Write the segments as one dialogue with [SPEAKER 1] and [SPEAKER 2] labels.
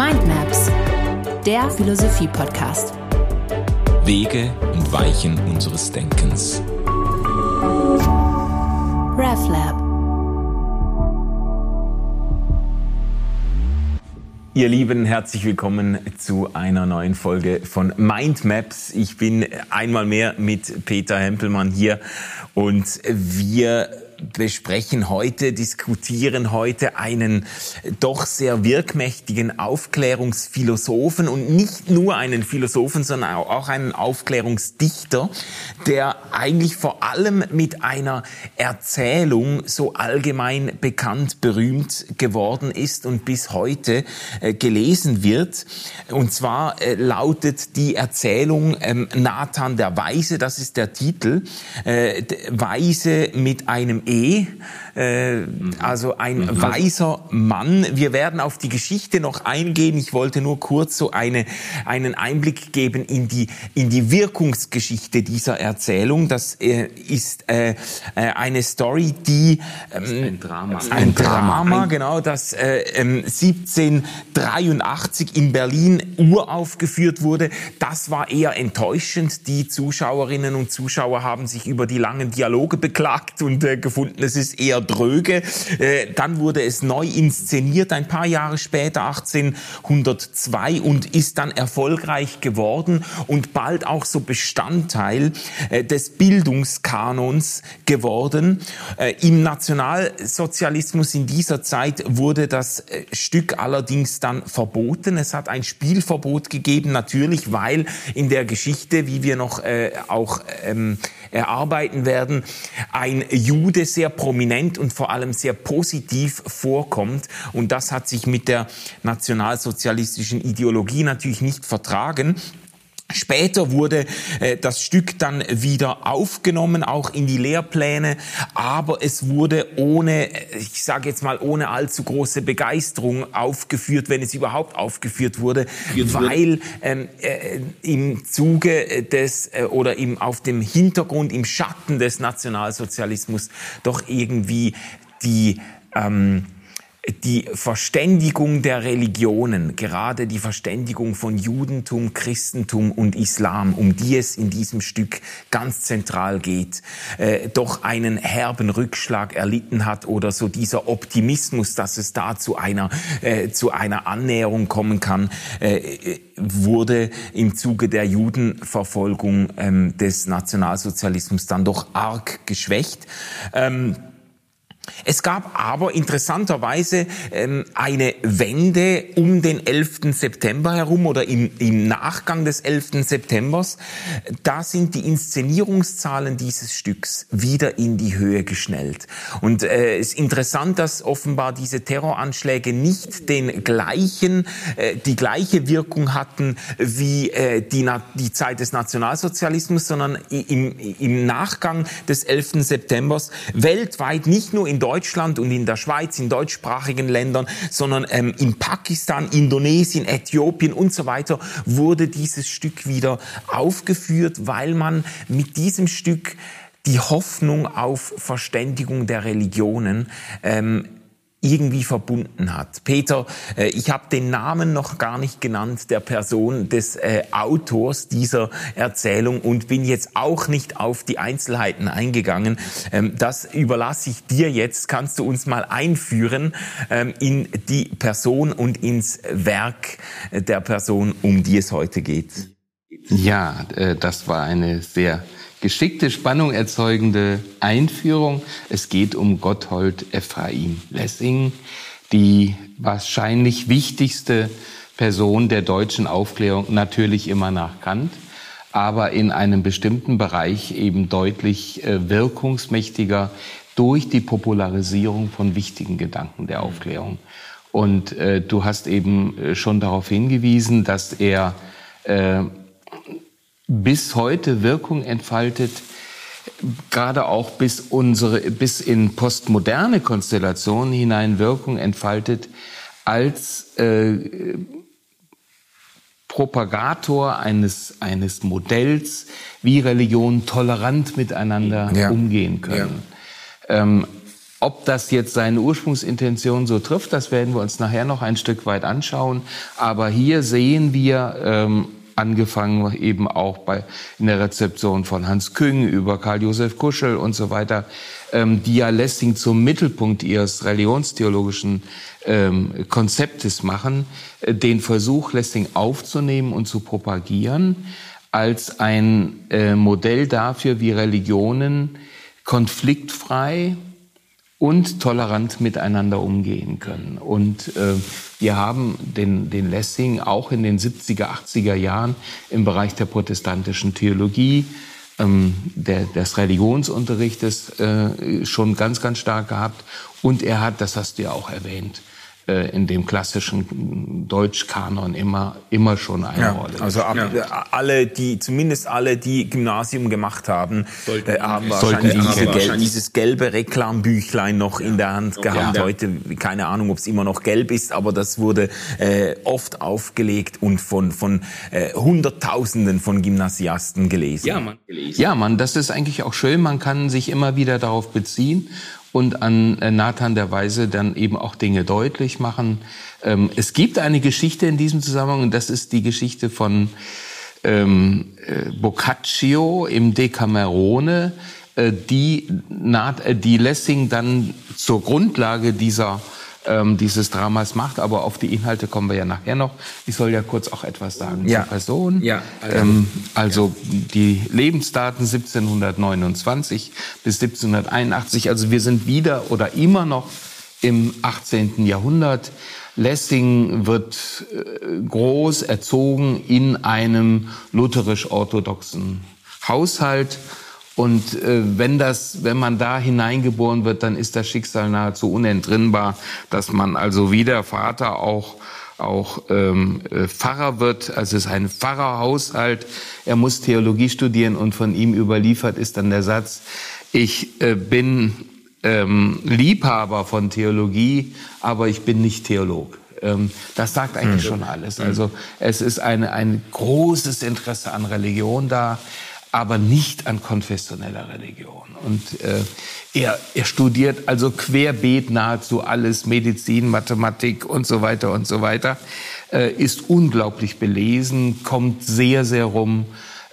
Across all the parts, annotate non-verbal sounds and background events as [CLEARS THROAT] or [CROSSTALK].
[SPEAKER 1] Mindmaps, der Philosophie-Podcast.
[SPEAKER 2] Wege und Weichen unseres Denkens.
[SPEAKER 1] RefLab.
[SPEAKER 3] Ihr Lieben, herzlich willkommen zu einer neuen Folge von Mindmaps. Ich bin einmal mehr mit Peter Hempelmann hier und wir besprechen heute, diskutieren heute einen doch sehr wirkmächtigen Aufklärungsphilosophen und nicht nur einen Philosophen, sondern auch einen Aufklärungsdichter, der eigentlich vor allem mit einer Erzählung so allgemein bekannt, berühmt geworden ist und bis heute äh, gelesen wird. Und zwar äh, lautet die Erzählung ähm, Nathan der Weise, das ist der Titel, äh, Weise mit einem E, äh, also ein mhm. weiser Mann. Wir werden auf die Geschichte noch eingehen. Ich wollte nur kurz so eine, einen Einblick geben in die, in die Wirkungsgeschichte dieser Erzählung. Das äh, ist äh, äh eine Story, die ähm, ein Drama, ein Drama, genau, das äh, 1783 ähm, in Berlin uraufgeführt wurde. Das war eher enttäuschend. Die Zuschauerinnen und Zuschauer haben sich über die langen Dialoge beklagt und äh, gefunden, es ist eher dröge. Äh, dann wurde es neu inszeniert, ein paar Jahre später, 1802, und ist dann erfolgreich geworden und bald auch so Bestandteil äh, des Bildungskanons geworden. Äh, Im Nationalsozialismus in dieser Zeit wurde das Stück allerdings dann verboten. Es hat ein Spielverbot gegeben, natürlich, weil in der Geschichte, wie wir noch auch ähm, erarbeiten werden, ein Jude sehr prominent und vor allem sehr positiv vorkommt. Und das hat sich mit der nationalsozialistischen Ideologie natürlich nicht vertragen. Später wurde äh, das Stück dann wieder aufgenommen, auch in die Lehrpläne, aber es wurde ohne, äh, ich sage jetzt mal, ohne allzu große Begeisterung aufgeführt, wenn es überhaupt aufgeführt wurde, weil ähm, äh, im Zuge des äh, oder im, auf dem Hintergrund, im Schatten des Nationalsozialismus doch irgendwie die ähm, die Verständigung der Religionen, gerade die Verständigung von Judentum, Christentum und Islam, um die es in diesem Stück ganz zentral geht, äh, doch einen herben Rückschlag erlitten hat oder so dieser Optimismus, dass es da zu einer, äh, zu einer Annäherung kommen kann, äh, wurde im Zuge der Judenverfolgung ähm, des Nationalsozialismus dann doch arg geschwächt. Ähm, es gab aber interessanterweise ähm, eine Wende um den 11. September herum oder im, Nachgang des 11. Septembers. Da sind die Inszenierungszahlen dieses Stücks wieder in die Höhe geschnellt. Und äh, es ist interessant, dass offenbar diese Terroranschläge nicht den gleichen, äh, die gleiche Wirkung hatten wie äh, die, die Zeit des Nationalsozialismus, sondern im, im Nachgang des 11. Septembers weltweit nicht nur in Deutschland und in der Schweiz, in deutschsprachigen Ländern, sondern ähm, in Pakistan, Indonesien, Äthiopien und so weiter wurde dieses Stück wieder aufgeführt, weil man mit diesem Stück die Hoffnung auf Verständigung der Religionen ähm, irgendwie verbunden hat. Peter, äh, ich habe den Namen noch gar nicht genannt der Person des äh, Autors dieser Erzählung und bin jetzt auch nicht auf die Einzelheiten eingegangen. Ähm, das überlasse ich dir jetzt. Kannst du uns mal einführen ähm, in die Person und ins Werk der Person, um die es heute geht?
[SPEAKER 4] Ja, äh, das war eine sehr geschickte, Spannung erzeugende Einführung. Es geht um Gotthold Ephraim Lessing, die wahrscheinlich wichtigste Person der deutschen Aufklärung, natürlich immer nach Kant, aber in einem bestimmten Bereich eben deutlich äh, wirkungsmächtiger durch die Popularisierung von wichtigen Gedanken der Aufklärung. Und äh, du hast eben äh, schon darauf hingewiesen, dass er äh, bis heute Wirkung entfaltet, gerade auch bis unsere, bis in postmoderne Konstellationen hinein Wirkung entfaltet als äh, Propagator eines, eines Modells, wie Religionen tolerant miteinander ja. umgehen können. Ja. Ähm, Ob das jetzt seine Ursprungsintention so trifft, das werden wir uns nachher noch ein Stück weit anschauen. Aber hier sehen wir ähm, angefangen eben auch bei, in der Rezeption von Hans Küng über Karl-Josef Kuschel und so weiter, ähm, die ja Lessing zum Mittelpunkt ihres religionstheologischen ähm, Konzeptes machen, äh, den Versuch, Lessing aufzunehmen und zu propagieren als ein äh, Modell dafür, wie Religionen konfliktfrei und tolerant miteinander umgehen können. Und äh, wir haben den, den Lessing auch in den 70er, 80er Jahren im Bereich der protestantischen Theologie, ähm, der, des Religionsunterrichtes äh, schon ganz, ganz stark gehabt. Und er hat, das hast du ja auch erwähnt, äh, in dem klassischen Deutschkanon immer, immer schon eine
[SPEAKER 3] ja,
[SPEAKER 4] Rolle.
[SPEAKER 3] Also ab, ja. alle, die, zumindest alle, die Gymnasium gemacht haben,
[SPEAKER 4] Sollten, äh,
[SPEAKER 3] haben wahrscheinlich, diese Gel dieses gelbe Reklambüchlein noch ja. in der Hand gehabt. Heute, keine Ahnung, ob es immer noch gelb ist, aber das wurde äh, oft aufgelegt und von, von äh, Hunderttausenden von Gymnasiasten gelesen.
[SPEAKER 4] Ja, man, gelesen. ja, man, das ist eigentlich auch schön. Man kann sich immer wieder darauf beziehen und an äh, Nathan der Weise dann eben auch Dinge deutlich machen. Ähm, es gibt eine Geschichte in diesem Zusammenhang und das ist die Geschichte von ähm, äh, Boccaccio im Decamerone, äh, die, die Lessing dann zur Grundlage dieser ähm, dieses Dramas macht. Aber auf die Inhalte kommen wir ja nachher noch. Ich soll ja kurz auch etwas sagen
[SPEAKER 3] ja.
[SPEAKER 4] zur Person.
[SPEAKER 3] Ja,
[SPEAKER 4] also, ähm, also ja. die Lebensdaten 1729 bis 1781. Also wir sind wieder oder immer noch im 18. Jahrhundert. Lessing wird äh, groß erzogen in einem lutherisch-orthodoxen Haushalt und äh, wenn das, wenn man da hineingeboren wird, dann ist das Schicksal nahezu unentrinnbar, dass man also wie der Vater auch auch ähm, äh, Pfarrer wird. Also es ist ein Pfarrerhaushalt. Er muss Theologie studieren und von ihm überliefert ist dann der Satz: Ich äh, bin ähm, Liebhaber von Theologie, aber ich bin nicht Theolog. Ähm, das sagt eigentlich mhm. schon alles. Mhm. Also es ist eine, ein großes Interesse an Religion da aber nicht an konfessioneller Religion. Und äh, er, er studiert also querbeet nahezu alles, Medizin, Mathematik und so weiter und so weiter, äh, ist unglaublich belesen, kommt sehr, sehr rum,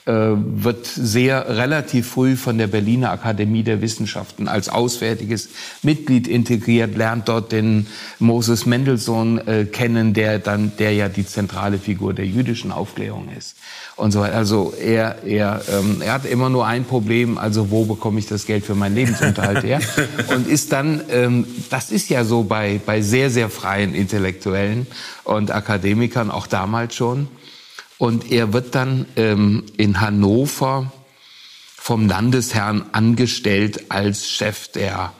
[SPEAKER 4] wird sehr relativ früh von der Berliner Akademie der Wissenschaften als auswärtiges Mitglied integriert, lernt dort den Moses Mendelssohn äh, kennen, der dann, der ja die zentrale Figur der jüdischen Aufklärung ist und so weiter. Also er, er, ähm, er hat immer nur ein Problem, also wo bekomme ich das Geld für meinen Lebensunterhalt her? [LAUGHS] und ist dann, ähm, das ist ja so bei, bei sehr, sehr freien Intellektuellen und Akademikern, auch damals schon. Und er wird dann ähm, in Hannover vom Landesherrn angestellt als Chef der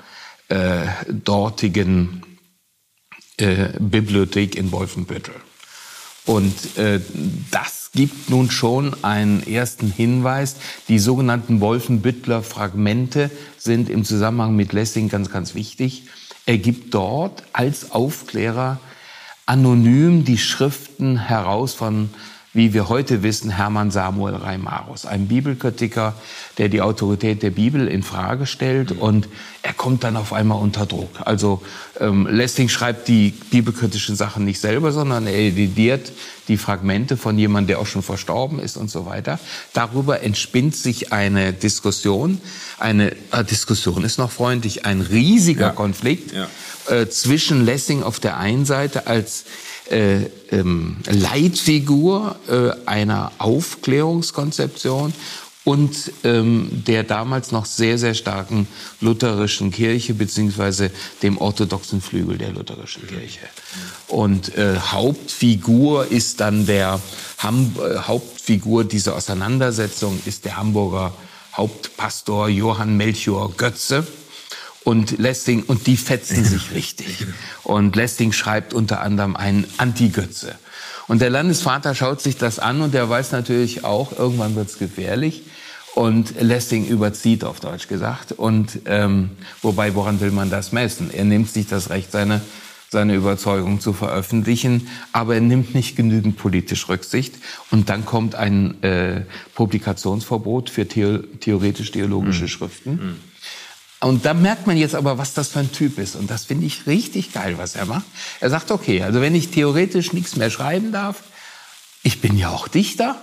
[SPEAKER 4] äh, dortigen äh, Bibliothek in Wolfenbüttel. Und äh, das gibt nun schon einen ersten Hinweis. Die sogenannten Wolfenbüttler Fragmente sind im Zusammenhang mit Lessing ganz, ganz wichtig. Er gibt dort als Aufklärer anonym die Schriften heraus von wie wir heute wissen, Hermann Samuel Reimarus, ein Bibelkritiker, der die Autorität der Bibel in Frage stellt und er kommt dann auf einmal unter Druck. Also ähm, Lessing schreibt die bibelkritischen Sachen nicht selber, sondern er ediert die Fragmente von jemandem, der auch schon verstorben ist und so weiter. Darüber entspinnt sich eine Diskussion. Eine äh, Diskussion ist noch freundlich, ein riesiger ja. Konflikt ja. Äh, zwischen Lessing auf der einen Seite als äh, ähm, Leitfigur äh, einer Aufklärungskonzeption und ähm, der damals noch sehr, sehr starken lutherischen Kirche beziehungsweise dem orthodoxen Flügel der lutherischen Kirche. Und äh, Hauptfigur ist dann der Ham äh, Hauptfigur dieser Auseinandersetzung ist der Hamburger Hauptpastor Johann Melchior Götze und Lessing, und die fetzen [LAUGHS] sich richtig. Und Lessing schreibt unter anderem einen Anti-Götze. Und der Landesvater schaut sich das an und der weiß natürlich auch, irgendwann wird's gefährlich. Und Lessing überzieht, auf Deutsch gesagt. Und ähm, wobei, woran will man das messen? Er nimmt sich das Recht, seine, seine Überzeugung zu veröffentlichen, aber er nimmt nicht genügend politisch Rücksicht. Und dann kommt ein äh, Publikationsverbot für theoretisch-theologische mhm. Schriften. Mhm. Und da merkt man jetzt aber, was das für ein Typ ist. Und das finde ich richtig geil, was er macht. Er sagt, okay, also wenn ich theoretisch nichts mehr schreiben darf, ich bin ja auch Dichter.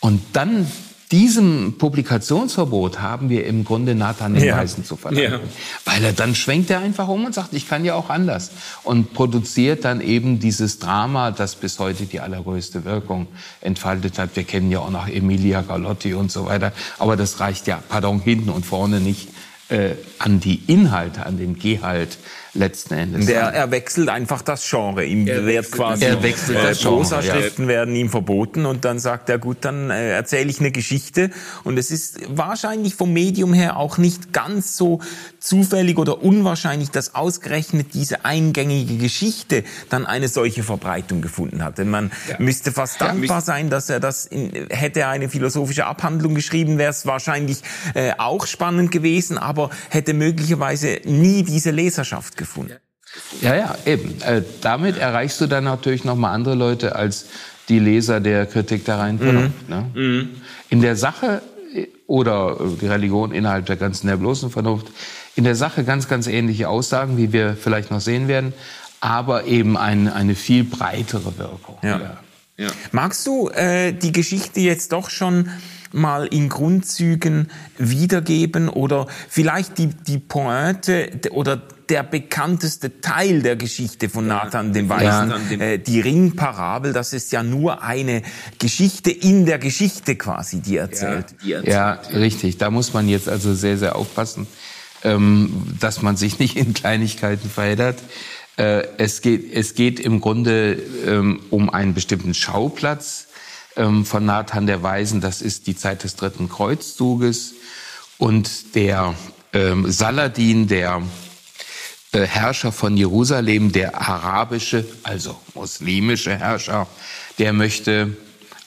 [SPEAKER 4] Und dann diesem Publikationsverbot haben wir im Grunde Nathan den ja. Weisen zu verdanken. Ja. Weil er dann schwenkt er einfach um und sagt, ich kann ja auch anders. Und produziert dann eben dieses Drama, das bis heute die allergrößte Wirkung entfaltet hat. Wir kennen ja auch noch Emilia Galotti und so weiter. Aber das reicht ja, pardon, hinten und vorne nicht an die Inhalte, an den Gehalt letzten Endes.
[SPEAKER 3] Der, er wechselt einfach das Genre. Ihm er wird quasi er wechselt äh, das Prosa-Schriften ja. werden ihm verboten und dann sagt er, gut, dann äh, erzähle ich eine Geschichte. Und es ist wahrscheinlich vom Medium her auch nicht ganz so zufällig oder unwahrscheinlich, dass ausgerechnet diese eingängige Geschichte dann eine solche Verbreitung gefunden hat. Denn man ja. müsste fast dankbar ja, sein, dass er das in, hätte er eine philosophische Abhandlung geschrieben, wäre es wahrscheinlich äh, auch spannend gewesen, aber hätte möglicherweise nie diese Leserschaft gefunden.
[SPEAKER 4] Ja, ja, eben. Äh, damit erreichst du dann natürlich noch mal andere Leute als die Leser der Kritik der Vernunft. Mhm. Ne? Mhm. In der Sache äh, oder die Religion innerhalb der ganzen der bloßen Vernunft, in der Sache ganz, ganz ähnliche Aussagen, wie wir vielleicht noch sehen werden, aber eben ein, eine viel breitere Wirkung.
[SPEAKER 3] Ja. ja. ja. Magst du äh, die Geschichte jetzt doch schon mal in Grundzügen wiedergeben oder vielleicht die, die Pointe oder der bekannteste Teil der Geschichte von Nathan dem Weisen, ja. äh, die Ringparabel, das ist ja nur eine Geschichte in der Geschichte quasi, die erzählt.
[SPEAKER 4] Ja, die erzählt. ja richtig. Da muss man jetzt also sehr, sehr aufpassen, ähm, dass man sich [LAUGHS] nicht in Kleinigkeiten verheddert. Äh, es, geht, es geht im Grunde ähm, um einen bestimmten Schauplatz ähm, von Nathan der Weisen. Das ist die Zeit des dritten Kreuzzuges. Und der ähm, Saladin, der äh, Herrscher von Jerusalem, der arabische, also muslimische Herrscher, der möchte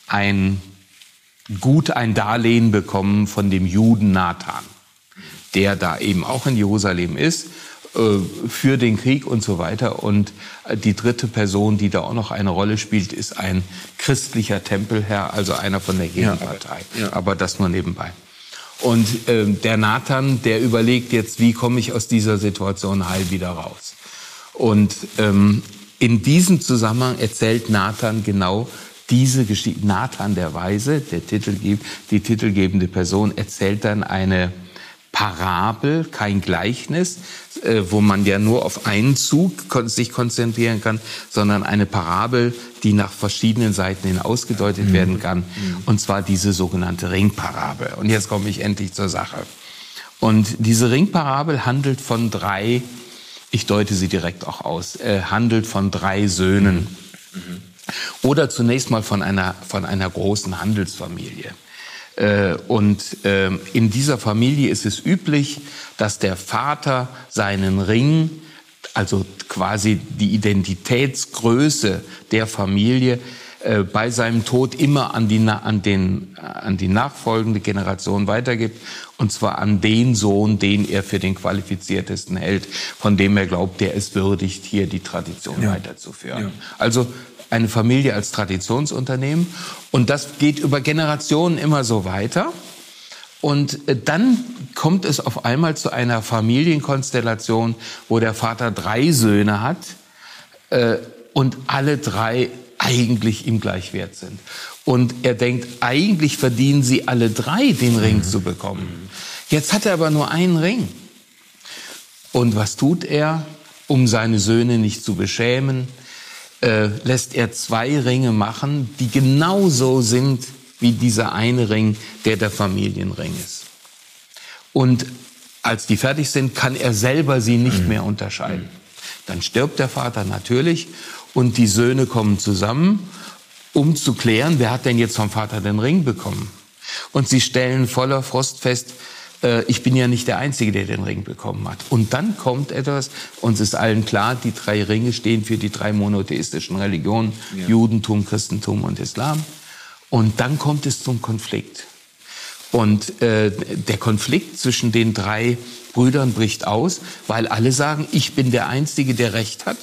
[SPEAKER 4] ein gut ein Darlehen bekommen von dem Juden Nathan, der da eben auch in Jerusalem ist äh, für den Krieg und so weiter. Und äh, die dritte Person, die da auch noch eine Rolle spielt, ist ein christlicher Tempelherr, also einer von der Gegenpartei. Ja, ja. Aber das nur nebenbei. Und äh, der Nathan, der überlegt jetzt, wie komme ich aus dieser Situation heil wieder raus. Und ähm, in diesem Zusammenhang erzählt Nathan genau diese Geschichte. Nathan der Weise, der Titel, die titelgebende Person, erzählt dann eine Parabel, kein Gleichnis, äh, wo man ja nur auf einen Zug sich konzentrieren kann, sondern eine Parabel, die nach verschiedenen Seiten hin ausgedeutet mhm. werden kann. Mhm. Und zwar diese sogenannte Ringparabel. Und jetzt komme ich endlich zur Sache. Und diese Ringparabel handelt von drei, ich deute sie direkt auch aus, äh, handelt von drei Söhnen. Mhm. Oder zunächst mal von einer, von einer großen Handelsfamilie. Äh, und ähm, in dieser Familie ist es üblich, dass der Vater seinen Ring, also quasi die Identitätsgröße der Familie, äh, bei seinem Tod immer an die, an, den, an die nachfolgende Generation weitergibt. Und zwar an den Sohn, den er für den qualifiziertesten hält, von dem er glaubt, der es würdigt, hier die Tradition ja. weiterzuführen. Ja. Also eine Familie als Traditionsunternehmen. Und das geht über Generationen immer so weiter. Und äh, dann kommt es auf einmal zu einer Familienkonstellation, wo der Vater drei Söhne hat äh, und alle drei eigentlich ihm gleich wert sind. Und er denkt, eigentlich verdienen sie alle drei, den Ring mhm. zu bekommen. Jetzt hat er aber nur einen Ring. Und was tut er, um seine Söhne nicht zu beschämen? Äh, lässt er zwei Ringe machen, die genauso sind wie dieser eine Ring, der der Familienring ist. Und als die fertig sind, kann er selber sie nicht mhm. mehr unterscheiden. Dann stirbt der Vater natürlich und die Söhne kommen zusammen, um zu klären, wer hat denn jetzt vom Vater den Ring bekommen. Und sie stellen voller Frost fest, äh, ich bin ja nicht der Einzige, der den Ring bekommen hat. Und dann kommt etwas, uns ist allen klar, die drei Ringe stehen für die drei monotheistischen Religionen, ja. Judentum, Christentum und Islam. Und dann kommt es zum Konflikt. Und äh, der Konflikt zwischen den drei Brüdern bricht aus, weil alle sagen, ich bin der Einzige, der Recht hat.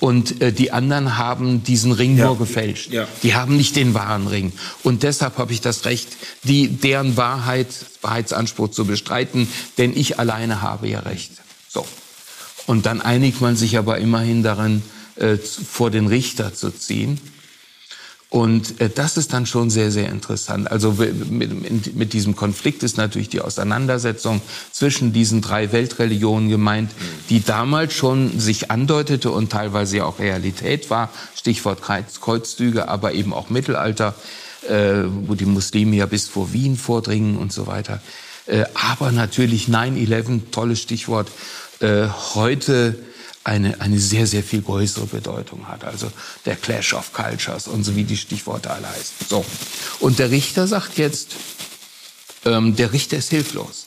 [SPEAKER 4] Und äh, die anderen haben diesen Ring ja. nur gefälscht. Ja. Die haben nicht den wahren Ring. Und deshalb habe ich das Recht, die, deren Wahrheit, Wahrheitsanspruch zu bestreiten, denn ich alleine habe ja Recht. So. Und dann einigt man sich aber immerhin daran, äh, vor den Richter zu ziehen. Und äh, das ist dann schon sehr, sehr interessant. Also mit, mit, diesem Konflikt ist natürlich die Auseinandersetzung zwischen diesen drei Weltreligionen gemeint, die damals schon sich andeutete und teilweise auch Realität war. Stichwort Kreuzzüge, aber eben auch Mittelalter, äh, wo die Muslime ja bis vor Wien vordringen und so weiter. Äh, aber natürlich 9-11, tolles Stichwort, äh, heute eine, eine sehr, sehr viel größere Bedeutung hat. Also der Clash of Cultures und so wie die Stichworte alle heißen. So. Und der Richter sagt jetzt, ähm, der Richter ist hilflos.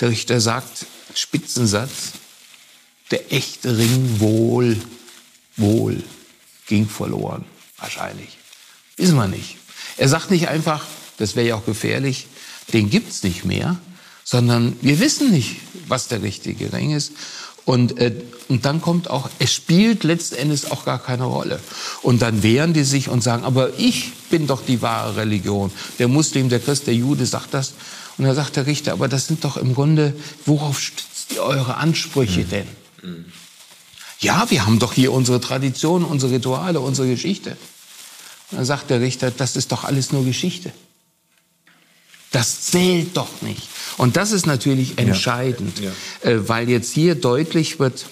[SPEAKER 4] Der Richter sagt, Spitzensatz, der echte Ring wohl, wohl ging verloren. Wahrscheinlich. Wissen wir nicht. Er sagt nicht einfach, das wäre ja auch gefährlich, den gibt's nicht mehr, sondern wir wissen nicht, was der richtige Ring ist. Und, äh, und dann kommt auch, es spielt letzten Endes auch gar keine Rolle. Und dann wehren die sich und sagen, aber ich bin doch die wahre Religion. Der Muslim, der Christ, der Jude sagt das. Und dann sagt der Richter, aber das sind doch im Grunde, worauf stützt ihr eure Ansprüche mhm. denn? Mhm. Ja, wir haben doch hier unsere Tradition, unsere Rituale, unsere Geschichte. Und dann sagt der Richter, das ist doch alles nur Geschichte. Das zählt doch nicht. Und das ist natürlich entscheidend, ja. Ja. Äh, weil jetzt hier deutlich wird,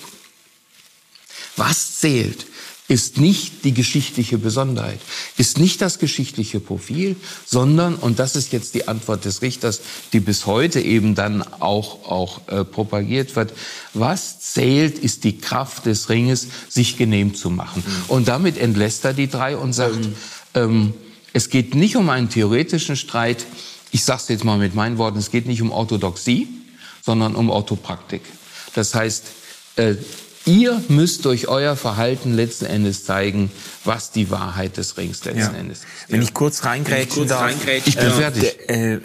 [SPEAKER 4] was zählt, ist nicht die geschichtliche Besonderheit, ist nicht das geschichtliche Profil, sondern, und das ist jetzt die Antwort des Richters, die bis heute eben dann auch, auch äh, propagiert wird, was zählt, ist die Kraft des Ringes, sich genehm zu machen. Mhm. Und damit entlässt er die drei und sagt, mhm. ähm, es geht nicht um einen theoretischen Streit, ich sage es jetzt mal mit meinen Worten, es geht nicht um Orthodoxie, sondern um Orthopraktik. Das heißt, äh, ihr müsst durch euer Verhalten letzten Endes zeigen, was die Wahrheit des Rings letzten ja. Endes ist.
[SPEAKER 3] Wenn ich kurz reingrätschen darf.
[SPEAKER 4] Ich bin äh, fertig.
[SPEAKER 3] Äh,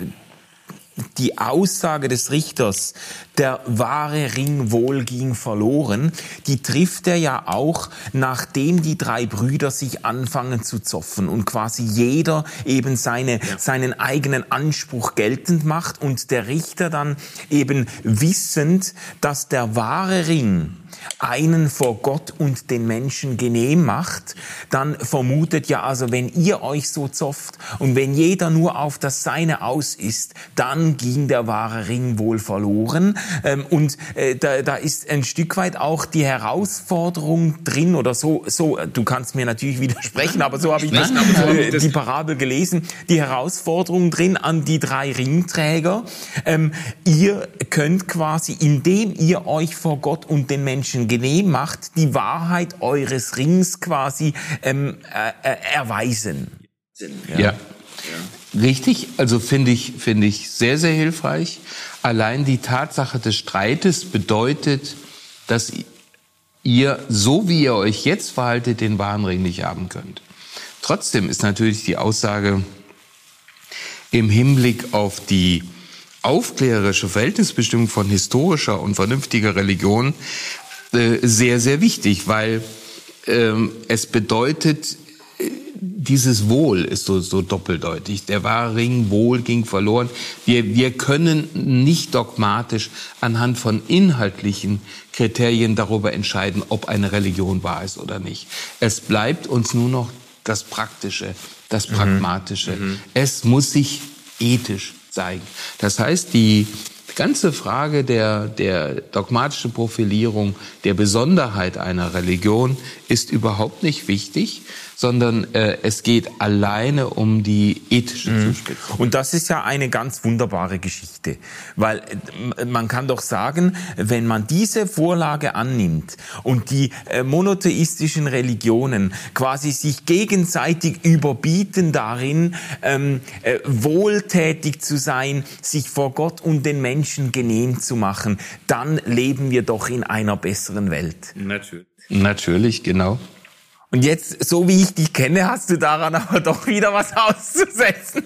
[SPEAKER 3] die Aussage des Richters, der wahre Ring wohl ging verloren, die trifft er ja auch, nachdem die drei Brüder sich anfangen zu zoffen und quasi jeder eben seine, seinen eigenen Anspruch geltend macht und der Richter dann eben wissend, dass der wahre Ring einen vor Gott und den Menschen genehm macht, dann vermutet ja also, wenn ihr euch so zofft und wenn jeder nur auf das Seine aus ist, dann ging der wahre Ring wohl verloren. Ähm, und äh, da, da ist ein Stück weit auch die Herausforderung drin oder so, so du kannst mir natürlich [LAUGHS] widersprechen, aber so habe ich das, äh, die Parabel gelesen, die Herausforderung drin an die drei Ringträger. Ähm, ihr könnt quasi, indem ihr euch vor Gott und den Menschen genehm macht, die Wahrheit eures Rings quasi ähm, äh, äh erweisen.
[SPEAKER 4] Ja. ja. Richtig, also finde ich, finde ich sehr, sehr hilfreich. Allein die Tatsache des Streites bedeutet, dass ihr, so wie ihr euch jetzt verhaltet, den wahren Ring nicht haben könnt. Trotzdem ist natürlich die Aussage im Hinblick auf die aufklärerische Verhältnisbestimmung von historischer und vernünftiger Religion äh, sehr, sehr wichtig, weil ähm, es bedeutet, dieses Wohl ist so, so doppeldeutig. Der wahre Ring, Wohl ging verloren. Wir, wir können nicht dogmatisch anhand von inhaltlichen Kriterien darüber entscheiden, ob eine Religion wahr ist oder nicht. Es bleibt uns nur noch das Praktische, das mhm. Pragmatische. Mhm. Es muss sich ethisch zeigen. Das heißt, die, ganze Frage der, der dogmatischen Profilierung, der Besonderheit einer Religion ist überhaupt nicht wichtig, sondern äh, es geht alleine um die ethische mhm. Zuspitzung.
[SPEAKER 3] Und das ist ja eine ganz wunderbare Geschichte, weil äh, man kann doch sagen, wenn man diese Vorlage annimmt und die äh, monotheistischen Religionen quasi sich gegenseitig überbieten darin, ähm, äh, wohltätig zu sein, sich vor Gott und den Menschen genehm zu machen, dann leben wir doch in einer besseren Welt.
[SPEAKER 4] Natürlich. Natürlich, genau.
[SPEAKER 3] Und jetzt, so wie ich dich kenne, hast du daran [LAUGHS] aber doch wieder was auszusetzen.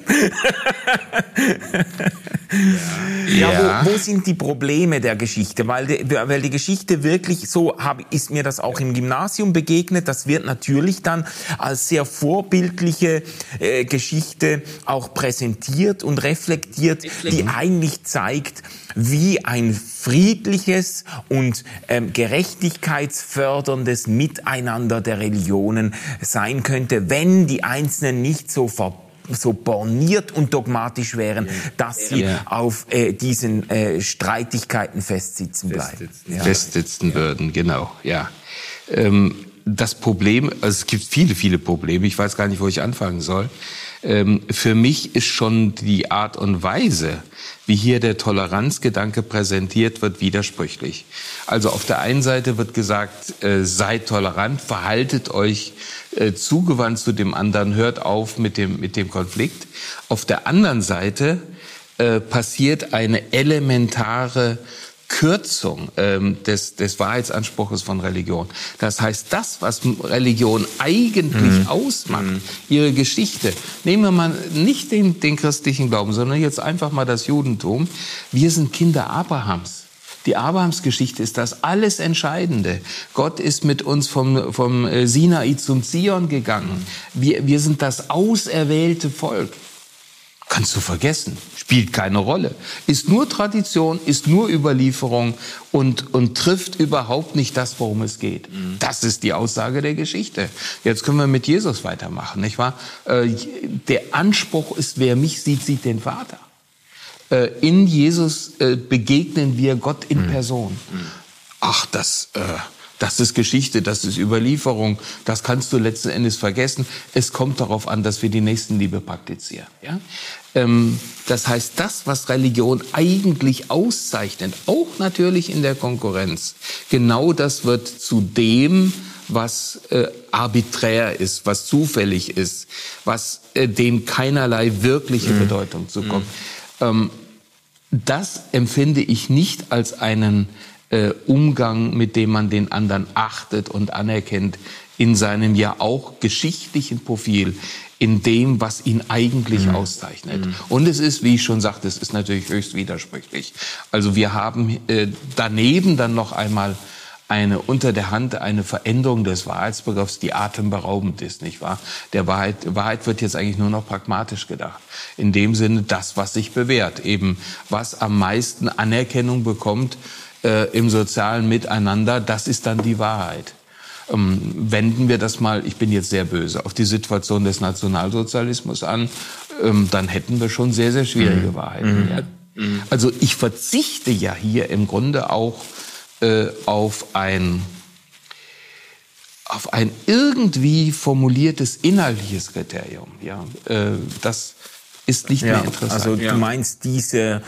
[SPEAKER 3] Ja, [LAUGHS] ja. Wo, wo, sind die Probleme der Geschichte? Weil die, weil die Geschichte wirklich so hab, ist mir das auch im Gymnasium begegnet. Das wird natürlich dann als sehr vorbildliche äh, Geschichte auch präsentiert und reflektiert, die eigentlich zeigt, wie ein friedliches und ähm, gerechtigkeitsförderndes Miteinander der Religionen sein könnte, wenn die Einzelnen nicht so verbunden so borniert und dogmatisch wären, dass sie ja. auf äh, diesen äh, Streitigkeiten festsitzen bleiben.
[SPEAKER 4] Festsitzen, ja. Festsitzen würden, genau, ja. Ähm, das Problem, also es gibt viele, viele Probleme, ich weiß gar nicht, wo ich anfangen soll. Ähm, für mich ist schon die Art und Weise, wie hier der Toleranzgedanke präsentiert wird, widersprüchlich. Also auf der einen Seite wird gesagt, äh, seid tolerant, verhaltet euch äh, zugewandt zu dem anderen, hört auf mit dem, mit dem Konflikt. Auf der anderen Seite äh, passiert eine elementare Kürzung ähm, des, des Wahrheitsanspruches von Religion. Das heißt, das, was Religion eigentlich mhm. ausmacht, ihre Geschichte, nehmen wir mal nicht den, den christlichen Glauben, sondern jetzt einfach mal das Judentum. Wir sind Kinder Abrahams. Die Abrahamsgeschichte ist das alles Entscheidende. Gott ist mit uns vom, vom äh, Sinai zum Zion gegangen. Wir, wir sind das auserwählte Volk. Kannst du vergessen, spielt keine Rolle. Ist nur Tradition, ist nur Überlieferung und, und trifft überhaupt nicht das, worum es geht. Mhm. Das ist die Aussage der Geschichte. Jetzt können wir mit Jesus weitermachen, nicht wahr? Äh, der Anspruch ist, wer mich sieht, sieht den Vater. Äh, in Jesus äh, begegnen wir Gott in mhm. Person. Mhm. Ach, das, das ist Geschichte, das ist Überlieferung, das kannst du letzten Endes vergessen. Es kommt darauf an, dass wir die Nächstenliebe praktizieren. Ja? Ähm, das heißt, das, was Religion eigentlich auszeichnet, auch natürlich in der Konkurrenz, genau das wird zu dem, was äh, arbiträr ist, was zufällig ist, was äh, dem keinerlei wirkliche mhm. Bedeutung zukommt. Mhm. Ähm, das empfinde ich nicht als einen äh, Umgang, mit dem man den anderen achtet und anerkennt in seinem ja auch geschichtlichen Profil, in dem, was ihn eigentlich mhm. auszeichnet. Mhm. Und es ist, wie ich schon sagte, es ist natürlich höchst widersprüchlich. Also wir haben äh, daneben dann noch einmal eine unter der Hand eine Veränderung des Wahrheitsbegriffs, die atemberaubend ist, nicht wahr? Der Wahrheit, Wahrheit wird jetzt eigentlich nur noch pragmatisch gedacht. In dem Sinne, das, was sich bewährt, eben was am meisten Anerkennung bekommt äh, im sozialen Miteinander, das ist dann die Wahrheit. Ähm, wenden wir das mal, ich bin jetzt sehr böse, auf die Situation des Nationalsozialismus an, ähm, dann hätten wir schon sehr, sehr schwierige mhm. Wahrheiten. Mhm. Ja. Mhm. Also ich verzichte ja hier im Grunde auch äh, auf ein auf ein irgendwie formuliertes inhaltliches Kriterium. Ja, äh, das ist nicht ja, mehr interessant.
[SPEAKER 3] Also du meinst diese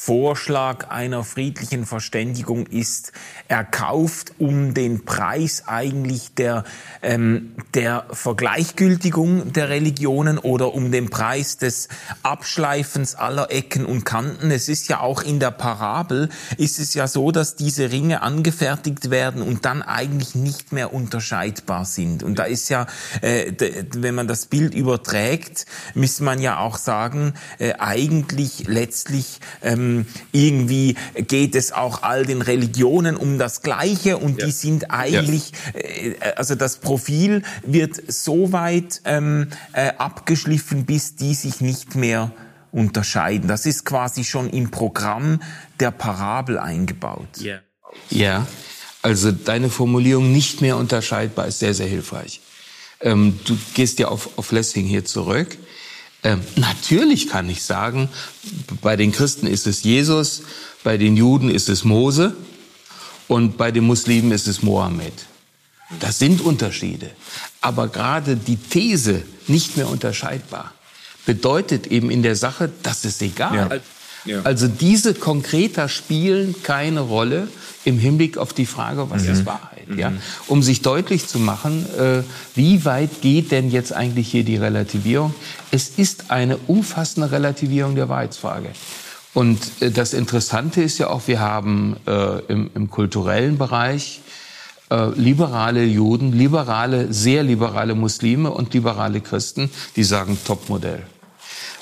[SPEAKER 3] Vorschlag einer friedlichen Verständigung ist erkauft um den Preis eigentlich der, ähm, der Vergleichgültigung der Religionen oder um den Preis des Abschleifens aller Ecken und Kanten. Es ist ja auch in der Parabel, ist es ja so, dass diese Ringe angefertigt werden und dann eigentlich nicht mehr unterscheidbar sind. Und da ist ja, äh, wenn man das Bild überträgt, müsste man ja auch sagen, äh, eigentlich letztlich ähm, irgendwie geht es auch all den Religionen um das Gleiche und ja. die sind eigentlich, ja. äh, also das Profil wird so weit ähm, äh, abgeschliffen, bis die sich nicht mehr unterscheiden. Das ist quasi schon im Programm der Parabel eingebaut.
[SPEAKER 4] Ja, ja. also deine Formulierung nicht mehr unterscheidbar ist sehr, sehr hilfreich. Ähm, du gehst ja auf, auf Lessing hier zurück. Ähm, natürlich kann ich sagen, bei den Christen ist es Jesus, bei den Juden ist es Mose und bei den Muslimen ist es Mohammed. Das sind Unterschiede. Aber gerade die These nicht mehr unterscheidbar bedeutet eben in der Sache, das ist egal. Ja. Ja. Also diese Konkreter spielen keine Rolle im Hinblick auf die Frage, was mhm. ist Wahrheit? Mhm. Ja? Um sich deutlich zu machen, äh, wie weit geht denn jetzt eigentlich hier die Relativierung? Es ist eine umfassende Relativierung der Wahrheitsfrage. Und äh, das Interessante ist ja auch, wir haben äh, im, im kulturellen Bereich äh, liberale Juden, liberale, sehr liberale Muslime und liberale Christen, die sagen Topmodell.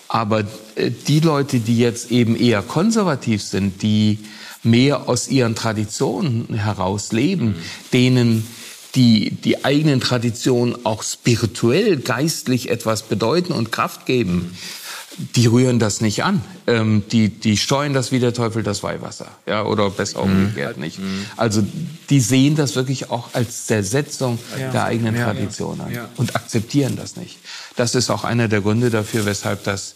[SPEAKER 4] Aber äh, die Leute, die jetzt eben eher konservativ sind, die mehr aus ihren Traditionen heraus leben, mhm. denen die, die eigenen Traditionen auch spirituell, geistlich etwas bedeuten und Kraft geben, die rühren das nicht an. Ähm, die, die steuern das wie der Teufel das Weihwasser. Ja, oder besser mhm. umgekehrt nicht. Mhm. Also die sehen das wirklich auch als Zersetzung ja. der eigenen ja, Tradition an ja. und akzeptieren das nicht. Das ist auch einer der Gründe dafür, weshalb das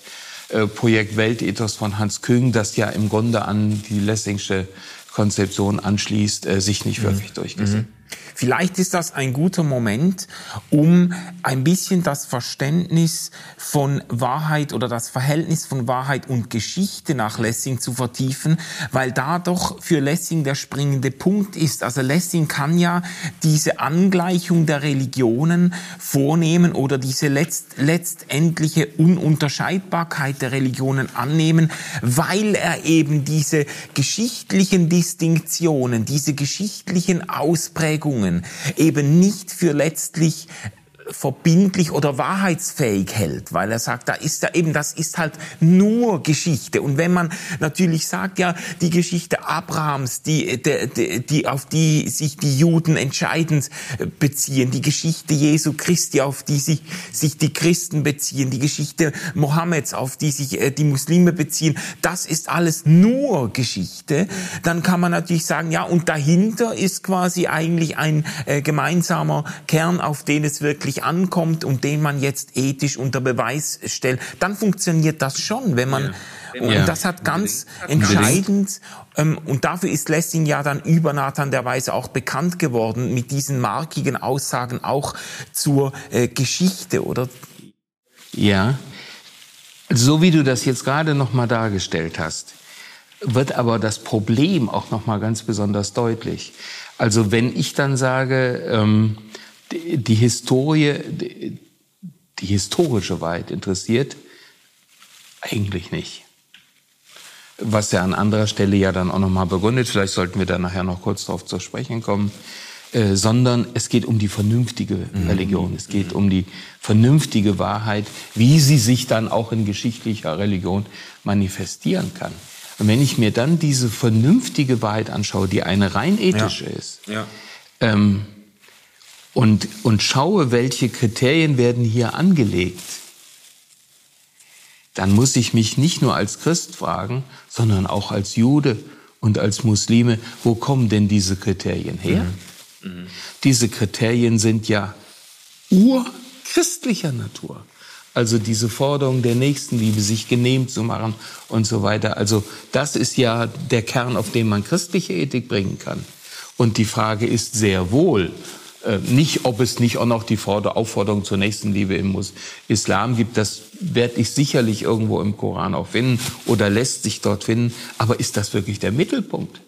[SPEAKER 4] äh, Projekt Weltethos von Hans Küng, das ja im Grunde an die Lessingsche Konzeption anschließt, äh, sich nicht mhm. wirklich durchgesetzt. Mhm.
[SPEAKER 3] Vielleicht ist das ein guter Moment, um ein bisschen das Verständnis von Wahrheit oder das Verhältnis von Wahrheit und Geschichte nach Lessing zu vertiefen, weil da doch für Lessing der springende Punkt ist. Also Lessing kann ja diese Angleichung der Religionen vornehmen oder diese letzt, letztendliche Ununterscheidbarkeit der Religionen annehmen, weil er eben diese geschichtlichen Distinktionen, diese geschichtlichen Ausprägungen Beziehungen eben nicht für letztlich verbindlich oder wahrheitsfähig hält, weil er sagt, da ist da eben, das ist halt nur Geschichte. Und wenn man natürlich sagt, ja, die Geschichte Abrahams, die, die, die auf die sich die Juden entscheidend beziehen, die Geschichte Jesu Christi, auf die sich, sich die Christen beziehen, die Geschichte Mohammeds, auf die sich äh, die Muslime beziehen, das ist alles nur Geschichte, dann kann man natürlich sagen, ja, und dahinter ist quasi eigentlich ein äh, gemeinsamer Kern, auf den es wirklich ankommt und den man jetzt ethisch unter Beweis stellt, dann funktioniert das schon, wenn man ja. Und ja. das hat ganz entscheidend, ähm, und dafür ist Lessing ja dann über Nathan der Weise auch bekannt geworden, mit diesen markigen Aussagen auch zur äh, Geschichte, oder?
[SPEAKER 4] Ja, so wie du das jetzt gerade nochmal dargestellt hast, wird aber das Problem auch nochmal ganz besonders deutlich. Also wenn ich dann sage, ähm, die, die Historie, die, die historische Wahrheit interessiert eigentlich nicht. Was er an anderer Stelle ja dann auch nochmal begründet, vielleicht sollten wir da nachher noch kurz darauf zu sprechen kommen, äh, sondern es geht um die vernünftige mhm. Religion. Es geht um die vernünftige Wahrheit, wie sie sich dann auch in geschichtlicher Religion manifestieren kann. Und wenn ich mir dann diese vernünftige Wahrheit anschaue, die eine rein ethische ja. ist, ja. Ähm, und, und schaue, welche Kriterien werden hier angelegt, dann muss ich mich nicht nur als Christ fragen, sondern auch als Jude und als Muslime, wo kommen denn diese Kriterien her? Mhm. Mhm. Diese Kriterien sind ja urchristlicher Natur. Also diese Forderung der Nächstenliebe, sich genehm zu machen und so weiter. Also das ist ja der Kern, auf dem man christliche Ethik bringen kann. Und die Frage ist sehr wohl, nicht, ob es nicht auch noch die Aufforderung zur Nächstenliebe im Islam gibt. Das werde ich sicherlich irgendwo im Koran auch finden oder lässt sich dort finden. Aber ist das wirklich der Mittelpunkt?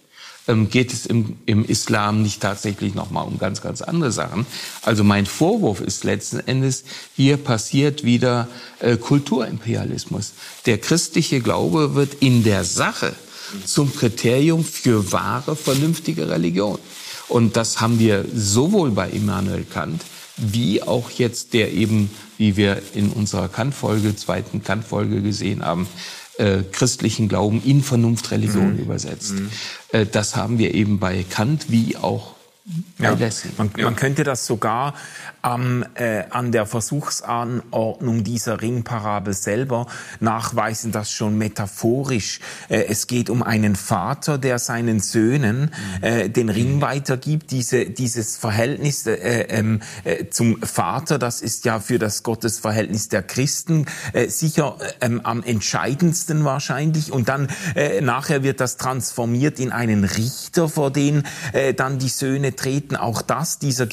[SPEAKER 4] Ähm, geht es im, im Islam nicht tatsächlich nochmal um ganz, ganz andere Sachen? Also mein Vorwurf ist letzten Endes, hier passiert wieder äh, Kulturimperialismus. Der christliche Glaube wird in der Sache zum Kriterium für wahre, vernünftige Religion. Und das haben wir sowohl bei Immanuel Kant wie auch jetzt der eben, wie wir in unserer Kant-Folge, zweiten Kant-Folge gesehen haben, äh, christlichen Glauben in Vernunftreligion mhm. übersetzt. Mhm. Äh, das haben wir eben bei Kant wie auch
[SPEAKER 3] ja, man, man, könnte das sogar ähm, äh, an der Versuchsanordnung dieser Ringparabel selber nachweisen, dass schon metaphorisch äh, es geht um einen Vater, der seinen Söhnen äh, den Ring weitergibt. Diese, dieses Verhältnis äh, ähm, äh, zum Vater, das ist ja für das Gottesverhältnis der Christen äh, sicher äh, am entscheidendsten wahrscheinlich. Und dann äh, nachher wird das transformiert in einen Richter, vor den äh, dann die Söhne treten. Auch das, dieser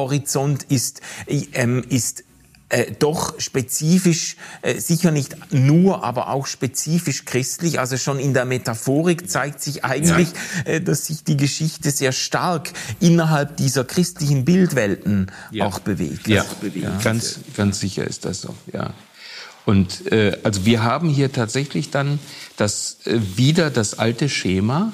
[SPEAKER 3] Gerichtshorizont ist, ähm, ist äh, doch spezifisch, äh, sicher nicht nur, aber auch spezifisch christlich. Also schon in der Metaphorik zeigt sich eigentlich, ja. äh, dass sich die Geschichte sehr stark innerhalb dieser christlichen Bildwelten ja. auch bewegt.
[SPEAKER 4] Ja, ja. Ganz, ganz sicher ist das so, ja. Und äh, also wir haben hier tatsächlich dann das äh, wieder das alte Schema,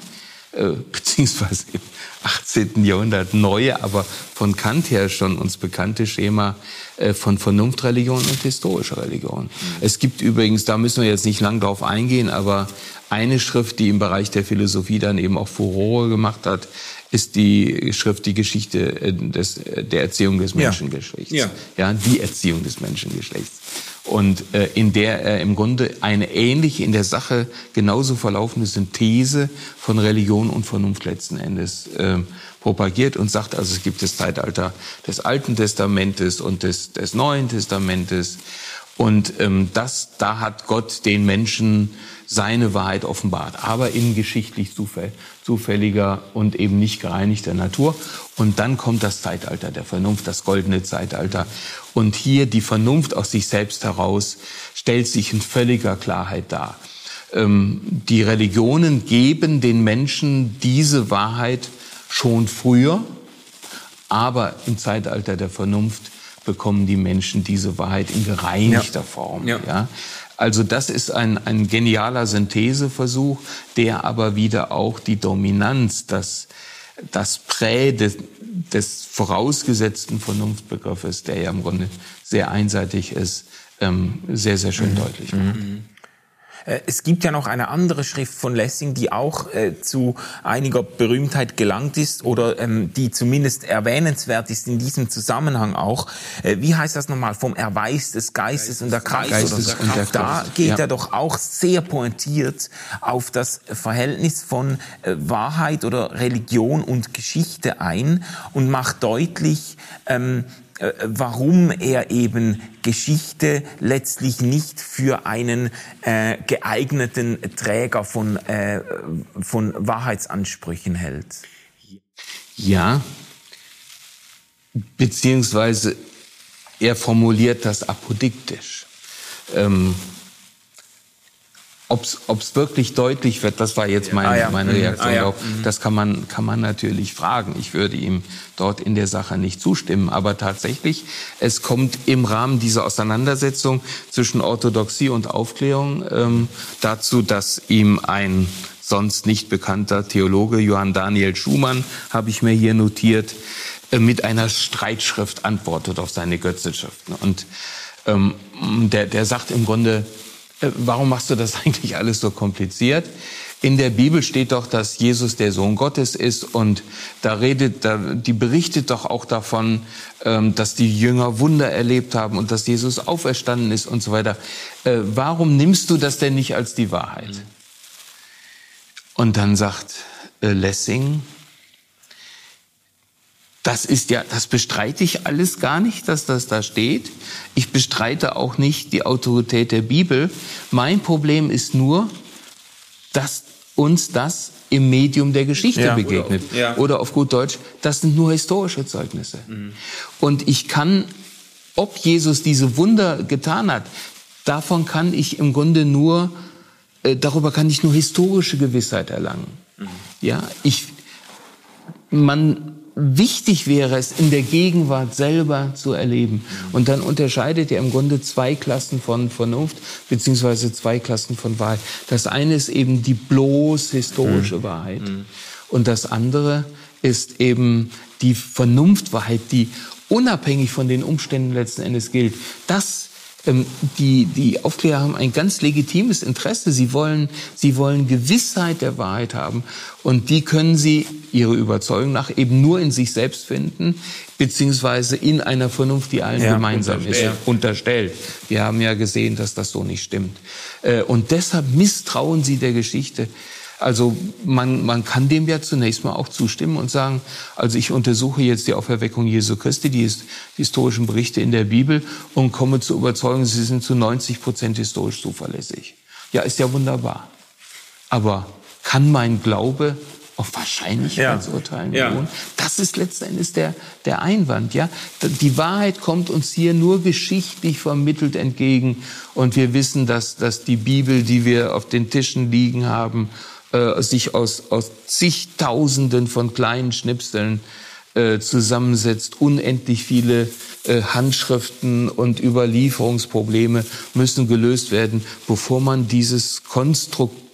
[SPEAKER 4] äh, beziehungsweise im 18. Jahrhundert neue, aber von Kant her schon uns bekannte Schema äh, von Vernunftreligion und historischer Religion. Mhm. Es gibt übrigens, da müssen wir jetzt nicht lang drauf eingehen, aber eine Schrift, die im Bereich der Philosophie dann eben auch Furore gemacht hat, ist die Schrift die Geschichte äh, des, äh, der Erziehung des Menschengeschlechts. Ja. ja. die Erziehung des Menschengeschlechts. Und äh, in der er im Grunde eine ähnliche, in der Sache genauso verlaufende Synthese von Religion und Vernunft letzten Endes äh, propagiert und sagt, also es gibt das Zeitalter des Alten Testamentes und des, des Neuen Testamentes. Und ähm, das, da hat Gott den Menschen seine Wahrheit offenbart, aber in geschichtlich zufälliger und eben nicht gereinigter Natur. Und dann kommt das Zeitalter der Vernunft, das goldene Zeitalter. Und hier die Vernunft aus sich selbst heraus stellt sich in völliger Klarheit dar. Ähm, die Religionen geben den Menschen diese Wahrheit schon früher, aber im Zeitalter der Vernunft bekommen die Menschen diese Wahrheit in gereinigter ja. Form. Ja. ja. Also das ist ein, ein genialer Syntheseversuch, der aber wieder auch die Dominanz, das, das Prä des, des vorausgesetzten Vernunftbegriffes, der ja im Grunde sehr einseitig ist, ähm, sehr, sehr schön mhm. deutlich macht. Mhm.
[SPEAKER 3] Äh, es gibt ja noch eine andere Schrift von Lessing, die auch äh, zu einiger Berühmtheit gelangt ist oder ähm, die zumindest erwähnenswert ist in diesem Zusammenhang auch. Äh, wie heißt das nochmal? Vom Erweis des Geistes, und der Kraft. Geistes und der Kraft. Da geht ja. er doch auch sehr pointiert auf das Verhältnis von äh, Wahrheit oder Religion und Geschichte ein und macht deutlich, ähm, äh, warum er eben Geschichte letztlich nicht für einen äh, geeigneten Träger von, äh, von Wahrheitsansprüchen hält.
[SPEAKER 4] Ja, beziehungsweise er formuliert das apodiktisch. Ähm, ob es wirklich deutlich wird, das war jetzt mein, ah, ja. meine mhm. Reaktion ah, ja. Mhm. Das kann man, kann man natürlich fragen. Ich würde ihm dort in der Sache nicht zustimmen. Aber tatsächlich, es kommt im Rahmen dieser Auseinandersetzung zwischen Orthodoxie und Aufklärung ähm, dazu, dass ihm ein sonst nicht bekannter Theologe, Johann Daniel Schumann, habe ich mir hier notiert, äh, mit einer Streitschrift antwortet auf seine Götzeschriften. Und ähm, der, der sagt im Grunde, warum machst du das [LAUGHS] eigentlich alles so kompliziert? In der Bibel steht doch, dass Jesus der Sohn Gottes ist und da redet, da, die berichtet doch auch davon, ähm, dass die Jünger Wunder erlebt haben und dass Jesus auferstanden ist und so weiter. Äh, warum nimmst du das denn nicht als die Wahrheit? Mhm. Und dann sagt äh, Lessing, das ist ja, das bestreite ich alles gar nicht, dass das da steht. Ich bestreite auch nicht die Autorität der Bibel. Mein Problem ist nur, dass uns das im Medium der Geschichte ja, begegnet. Oder, ja. oder, auf gut Deutsch, das sind nur historische Zeugnisse. Mhm. Und ich kann, ob Jesus diese Wunder getan hat, davon kann ich im Grunde nur, äh, darüber kann ich nur historische Gewissheit erlangen. Mhm. Ja, ich, man, wichtig wäre es, in der Gegenwart selber zu erleben. Und dann unterscheidet er im Grunde zwei Klassen von Vernunft, beziehungsweise zwei Klassen von Wahrheit. Das eine ist eben die bloß historische mhm. Wahrheit. Mhm. Und das andere ist eben die Vernunftwahrheit, die unabhängig von den Umständen letzten Endes gilt. Das die, die Aufklärer haben ein ganz legitimes Interesse. Sie wollen, sie wollen Gewissheit der Wahrheit haben. Und die können sie, ihre Überzeugung nach, eben nur in sich selbst finden, beziehungsweise in einer Vernunft, die allen ja, gemeinsam ist, unterstellt. Wir haben ja gesehen, dass das so nicht stimmt. Äh, und deshalb misstrauen sie der Geschichte. Also man, man kann dem ja zunächst mal auch zustimmen und sagen, also ich untersuche jetzt die Auferweckung Jesu Christi, die ist, die historischen Berichte in der Bibel und komme zur Überzeugung, sie sind zu 90 Prozent historisch zuverlässig. Ja, ist ja wunderbar. Aber kann mein Glaube auf Wahrscheinlichkeitsurteilen ja. beruhen? Das ist letzten Endes der, der Einwand. Ja? Die Wahrheit kommt uns hier nur geschichtlich vermittelt entgegen. Und wir wissen, dass, dass die Bibel, die wir auf den Tischen liegen haben, äh, sich aus, aus zigtausenden von kleinen Schnipseln äh, zusammensetzt. Unendlich viele äh, Handschriften und Überlieferungsprobleme müssen gelöst werden, bevor man dieses Konstrukt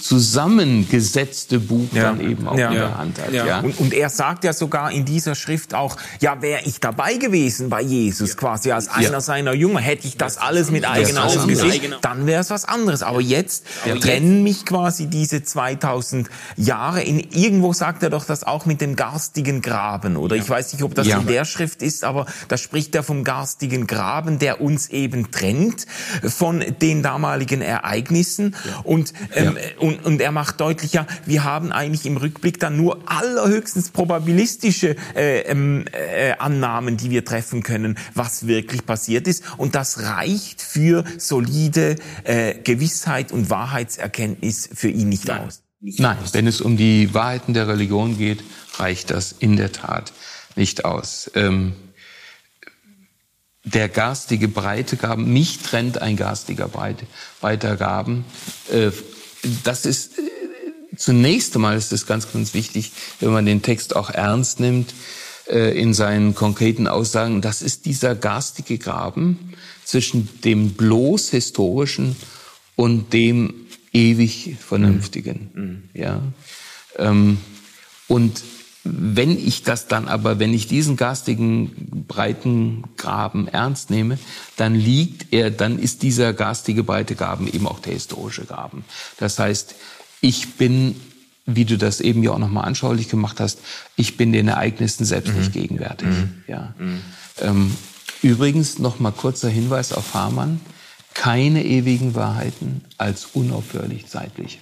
[SPEAKER 4] zusammengesetzte Buch ja. dann eben auch ja. in der Hand hat.
[SPEAKER 3] Ja. ja. Und, und, er sagt ja sogar in dieser Schrift auch, ja, wäre ich dabei gewesen bei Jesus quasi als einer seiner Jünger, hätte ich das alles mit eigenen Augen gesehen, dann wäre es was anderes. Aber jetzt trennen mich quasi diese 2000 Jahre. In, irgendwo sagt er doch das auch mit dem garstigen Graben, oder? Ich weiß nicht, ob das in der Schrift ist, aber da spricht er vom garstigen Graben, der uns eben trennt von den damaligen Ereignissen. Und, ähm, und und, und er macht deutlicher, wir haben eigentlich im Rückblick dann nur allerhöchstens probabilistische äh, ähm, äh, Annahmen, die wir treffen können, was wirklich passiert ist. Und das reicht für solide äh, Gewissheit und Wahrheitserkenntnis für ihn nicht Nein. aus.
[SPEAKER 4] Nein, wenn es um die Wahrheiten der Religion geht, reicht das in der Tat nicht aus. Ähm, der garstige Breitegaben, mich trennt ein garstiger Breite, Breitegaben äh, das ist äh, zunächst einmal ist es ganz, ganz wichtig, wenn man den Text auch ernst nimmt äh, in seinen konkreten Aussagen. Das ist dieser garstige Graben zwischen dem bloß historischen und dem ewig Vernünftigen. Mhm. Ja. Ähm, und wenn ich das dann aber, wenn ich diesen garstigen breiten Graben ernst nehme, dann liegt er, dann ist dieser garstige breite Graben eben auch der historische Graben. Das heißt, ich bin, wie du das eben ja auch nochmal anschaulich gemacht hast, ich bin den Ereignissen selbst mhm. nicht gegenwärtig. Mhm. Ja. Mhm. Ähm, übrigens nochmal kurzer Hinweis auf Hamann. Keine ewigen Wahrheiten als unaufhörlich zeitliche.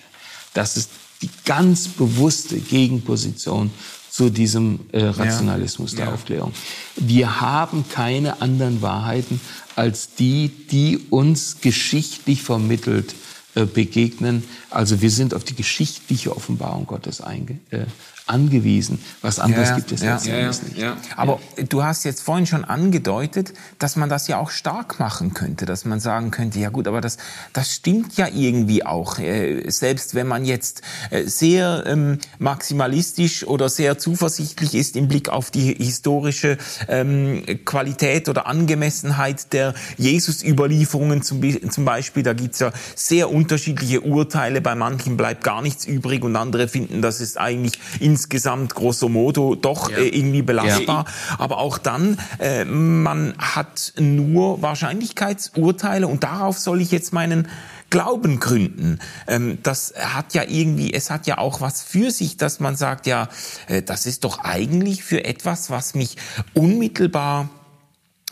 [SPEAKER 4] Das ist die ganz bewusste Gegenposition zu diesem äh, Rationalismus ja. der ja. Aufklärung. Wir haben keine anderen Wahrheiten als die, die uns geschichtlich vermittelt äh, begegnen. Also wir sind auf die geschichtliche Offenbarung Gottes einge, äh, angewiesen. Was anderes ja, gibt es ja, ja, nicht. Ja.
[SPEAKER 3] Aber du hast jetzt vorhin schon angedeutet, dass man das ja auch stark machen könnte, dass man sagen könnte, ja gut, aber das, das stimmt ja irgendwie auch. Äh, selbst wenn man jetzt äh, sehr ähm, maximalistisch oder sehr zuversichtlich ist im Blick auf die historische ähm, Qualität oder Angemessenheit der Jesus-Überlieferungen zum, zum Beispiel, da gibt's ja sehr unterschiedliche Urteile. Bei manchen bleibt gar nichts übrig und andere finden, dass es eigentlich in insgesamt grosso modo doch ja. äh, irgendwie belastbar. Ja. Aber auch dann, äh, man hat nur Wahrscheinlichkeitsurteile und darauf soll ich jetzt meinen Glauben gründen. Ähm, das hat ja irgendwie, es hat ja auch was für sich, dass man sagt, ja, äh, das ist doch eigentlich für etwas, was mich unmittelbar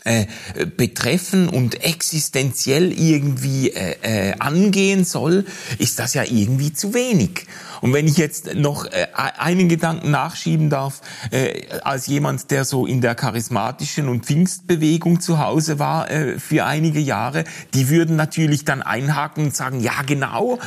[SPEAKER 3] äh, betreffen und existenziell irgendwie äh, äh, angehen soll, ist das ja irgendwie zu wenig. Und wenn ich jetzt noch äh, einen Gedanken nachschieben darf, äh, als jemand, der so in der charismatischen und Pfingstbewegung zu Hause war äh, für einige Jahre, die würden natürlich dann einhaken und sagen, ja genau.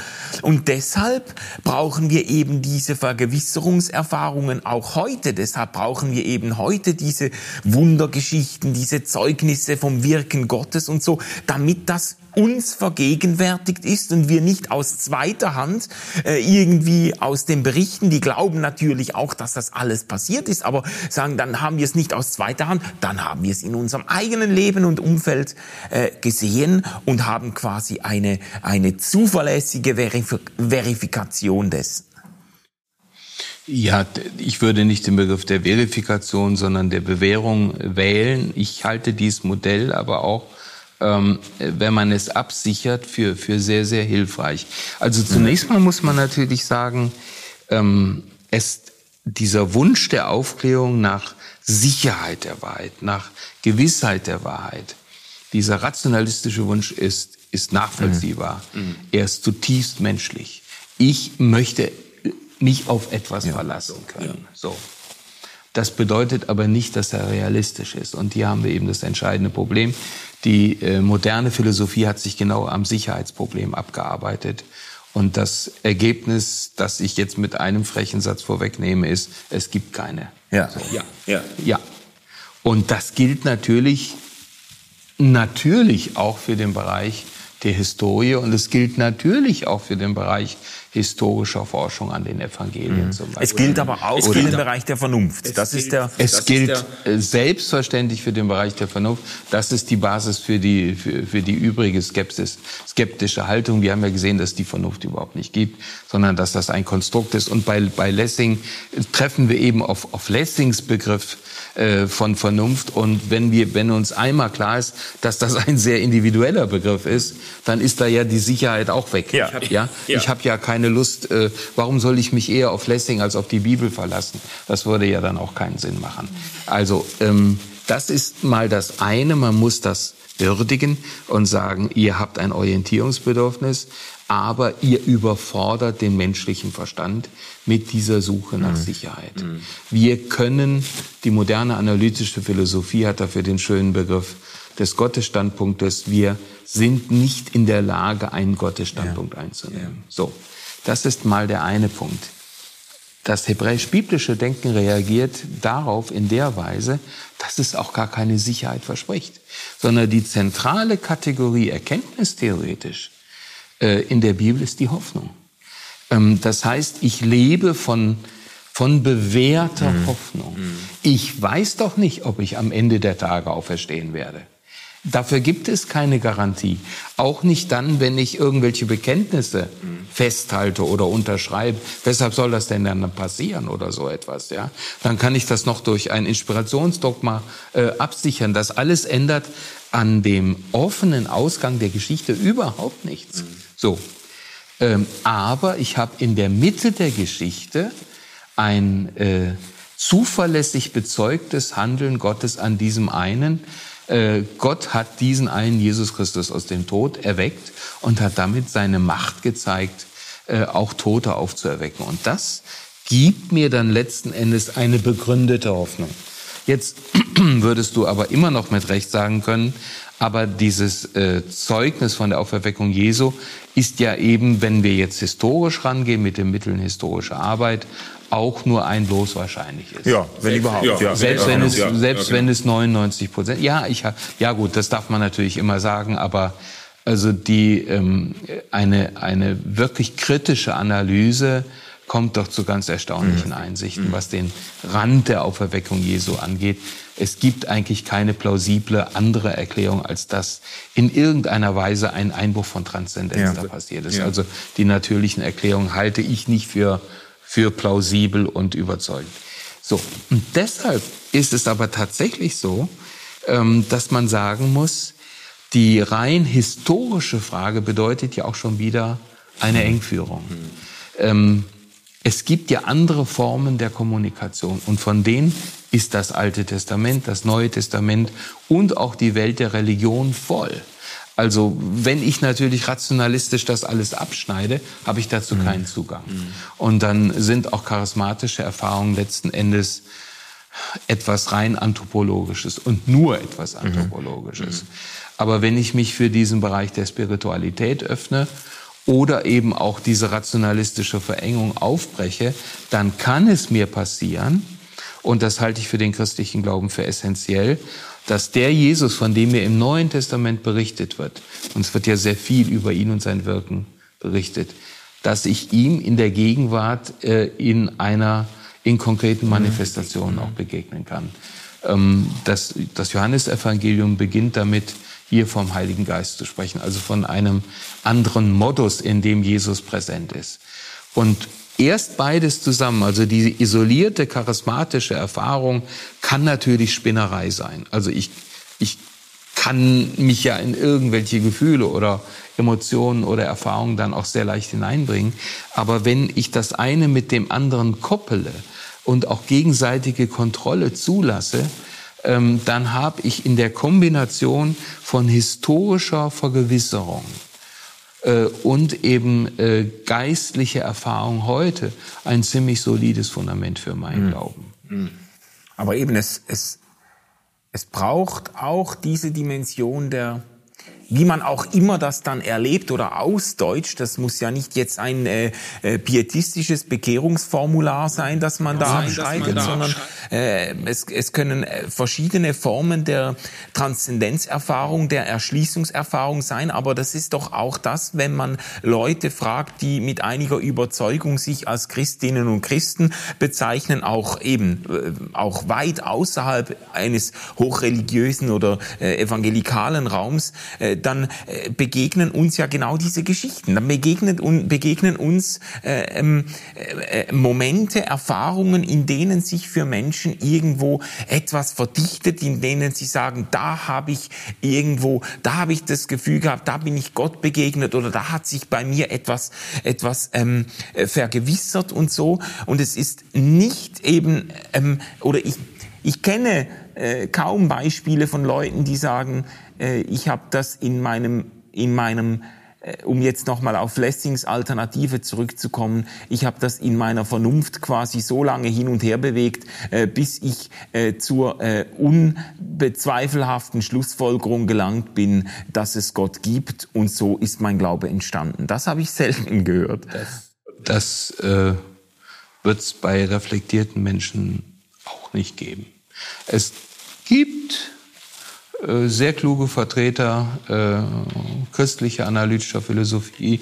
[SPEAKER 3] Und deshalb brauchen wir eben diese Vergewisserungserfahrungen auch heute. Deshalb brauchen wir eben heute diese Wundergeschichten, diese Zeugnisse vom Wirken Gottes und so, damit das uns vergegenwärtigt ist und wir nicht aus zweiter Hand äh, irgendwie aus den Berichten, die glauben natürlich auch, dass das alles passiert ist, aber sagen, dann haben wir es nicht aus zweiter Hand, dann haben wir es in unserem eigenen Leben und Umfeld äh, gesehen und haben quasi eine, eine zuverlässige Verif Verifikation dessen.
[SPEAKER 4] Ja, ich würde nicht den Begriff der Verifikation, sondern der Bewährung wählen. Ich halte dieses Modell aber auch ähm, wenn man es absichert, für, für sehr, sehr hilfreich. Also zunächst mal muss man natürlich sagen, ähm, es, dieser Wunsch der Aufklärung nach Sicherheit der Wahrheit, nach Gewissheit der Wahrheit, dieser rationalistische Wunsch ist, ist nachvollziehbar. Mhm. mhm. Er ist zutiefst menschlich. Ich möchte mich auf etwas ja. verlassen können. Ja. So. Das bedeutet aber nicht, dass er realistisch ist. Und hier haben wir eben das entscheidende Problem. Die äh, moderne Philosophie hat sich genau am Sicherheitsproblem abgearbeitet. Und das Ergebnis, das ich jetzt mit einem frechen Satz vorwegnehme, ist, es gibt keine.
[SPEAKER 3] Ja, so. ja, ja.
[SPEAKER 4] Ja. Und das gilt natürlich, natürlich auch für den Bereich der Historie und es gilt natürlich auch für den Bereich historischer Forschung an den Evangelien mhm. zum
[SPEAKER 3] Beispiel. Es gilt aber auch für den Bereich der Vernunft.
[SPEAKER 4] Das ist der. Es das gilt der, selbstverständlich für den Bereich der Vernunft. Das ist die Basis für die für, für die übrige Skepsis, skeptische Haltung. Wir haben ja gesehen, dass die Vernunft überhaupt nicht gibt, sondern dass das ein Konstrukt ist. Und bei bei Lessing treffen wir eben auf auf Lessings Begriff äh, von Vernunft. Und wenn wir, wenn uns einmal klar ist, dass das ein sehr individueller Begriff ist, dann ist da ja die Sicherheit auch weg. Ja, ja? ich habe ja keine Lust. Äh, warum soll ich mich eher auf Lessing als auf die Bibel verlassen? Das würde ja dann auch keinen Sinn machen. Also ähm, das ist mal das eine. Man muss das würdigen und sagen, ihr habt ein Orientierungsbedürfnis, aber ihr überfordert den menschlichen Verstand mit dieser Suche nach mhm. Sicherheit. Mhm. Wir können, die moderne analytische Philosophie hat dafür den schönen Begriff des Gottesstandpunktes, wir sind nicht in der Lage, einen Gottesstandpunkt ja. einzunehmen. Ja. So, das ist mal der eine Punkt. Das hebräisch-biblische Denken reagiert darauf in der Weise, dass es auch gar keine Sicherheit verspricht, sondern die zentrale Kategorie erkenntnistheoretisch in der Bibel ist die Hoffnung. Ähm, das heißt, ich lebe von, von bewährter mhm. Hoffnung. Mhm. Ich weiß doch nicht, ob ich am Ende der Tage auferstehen werde. Dafür gibt es keine Garantie. Auch nicht dann, wenn ich irgendwelche Bekenntnisse mhm. festhalte oder unterschreibe. Weshalb soll das denn dann passieren oder so etwas? Ja, dann kann ich das noch durch ein Inspirationsdogma äh, absichern. Das alles ändert an dem offenen Ausgang der Geschichte überhaupt nichts. Mhm. So, ähm, aber ich habe in der Mitte der Geschichte ein äh, zuverlässig bezeugtes Handeln Gottes an diesem einen. Äh, Gott hat diesen einen Jesus Christus aus dem Tod erweckt und hat damit seine Macht gezeigt, äh, auch Tote aufzuerwecken. Und das gibt mir dann letzten Endes eine begründete Hoffnung. Jetzt [CLEARS THROAT] würdest du aber immer noch mit Recht sagen können, aber dieses äh, Zeugnis von der Auferweckung Jesu ist ja eben, wenn wir jetzt historisch rangehen mit den Mitteln historischer Arbeit, auch nur ein Los wahrscheinlich ist.
[SPEAKER 3] Ja, wenn überhaupt. Ja,
[SPEAKER 4] selbst wenn es, selbst wenn es 99 Prozent. Ja, ich, ja gut, das darf man natürlich immer sagen, aber also die ähm, eine eine wirklich kritische Analyse kommt doch zu ganz erstaunlichen mhm. Einsichten, was den Rand der Auferweckung Jesu angeht. Es gibt eigentlich keine plausible andere Erklärung, als dass in irgendeiner Weise ein Einbruch von Transzendenz ja. da passiert ist. Ja. Also die natürlichen Erklärungen halte ich nicht für, für plausibel und überzeugend. So, und deshalb ist es aber tatsächlich so, ähm, dass man sagen muss, die rein historische Frage bedeutet ja auch schon wieder eine mhm. Engführung. Mhm. Ähm, es gibt ja andere Formen der Kommunikation und von denen ist das Alte Testament, das Neue Testament und auch die Welt der Religion voll. Also wenn ich natürlich rationalistisch das alles abschneide, habe ich dazu mhm. keinen Zugang. Mhm. Und dann sind auch charismatische Erfahrungen letzten Endes etwas rein anthropologisches und nur etwas mhm. anthropologisches. Mhm. Aber wenn ich mich für diesen Bereich der Spiritualität öffne oder eben auch diese rationalistische Verengung aufbreche, dann kann es mir passieren, und das halte ich für den christlichen Glauben für essentiell, dass der Jesus, von dem mir im Neuen Testament berichtet wird, und es wird ja sehr viel über ihn und sein Wirken berichtet, dass ich ihm in der Gegenwart äh, in einer in konkreten Manifestationen auch begegnen kann. Ähm, das, das Johannesevangelium beginnt damit, hier vom Heiligen Geist zu sprechen, also von einem anderen Modus, in dem Jesus präsent ist. Und erst beides zusammen, also die isolierte charismatische Erfahrung, kann natürlich Spinnerei sein. Also ich, ich kann mich ja in irgendwelche Gefühle oder Emotionen oder Erfahrungen dann auch sehr leicht hineinbringen. Aber wenn ich das eine mit dem anderen koppele und auch gegenseitige Kontrolle zulasse, dann habe ich in der Kombination von historischer Vergewisserung äh, und eben äh, geistliche Erfahrung heute ein ziemlich solides Fundament für meinen mhm. Glauben. Mhm.
[SPEAKER 3] Aber eben es, es, es braucht auch diese Dimension der, wie man auch immer das dann erlebt oder ausdeutscht, das muss ja nicht jetzt ein äh, äh, pietistisches Bekehrungsformular sein, das man da abschreitet, sondern äh, es, es können äh, verschiedene Formen der Transzendenzerfahrung, der Erschließungserfahrung sein, aber das ist doch auch das, wenn man Leute fragt, die mit einiger Überzeugung sich als Christinnen und Christen bezeichnen, auch eben äh, auch weit außerhalb eines hochreligiösen oder äh, evangelikalen Raums, äh, dann äh, begegnen uns ja genau diese Geschichten. Dann begegnet, un, begegnen uns äh, ähm, äh, Momente, Erfahrungen, in denen sich für Menschen irgendwo etwas verdichtet, in denen sie sagen, da habe ich irgendwo, da habe ich das Gefühl gehabt, da bin ich Gott begegnet oder da hat sich bei mir etwas, etwas ähm, vergewissert und so. Und es ist nicht eben, ähm, oder ich, ich kenne äh, kaum Beispiele von Leuten, die sagen, äh, ich habe das in meinem, in meinem äh, um jetzt nochmal auf Lessings Alternative zurückzukommen, ich habe das in meiner Vernunft quasi so lange hin und her bewegt, äh, bis ich äh, zur äh, unbezweifelhaften Schlussfolgerung gelangt bin, dass es Gott gibt und so ist mein Glaube entstanden. Das habe ich selten gehört.
[SPEAKER 4] Das, das äh, wird es bei reflektierten Menschen auch nicht geben. Es gibt äh, sehr kluge Vertreter äh, christlicher analytischer Philosophie,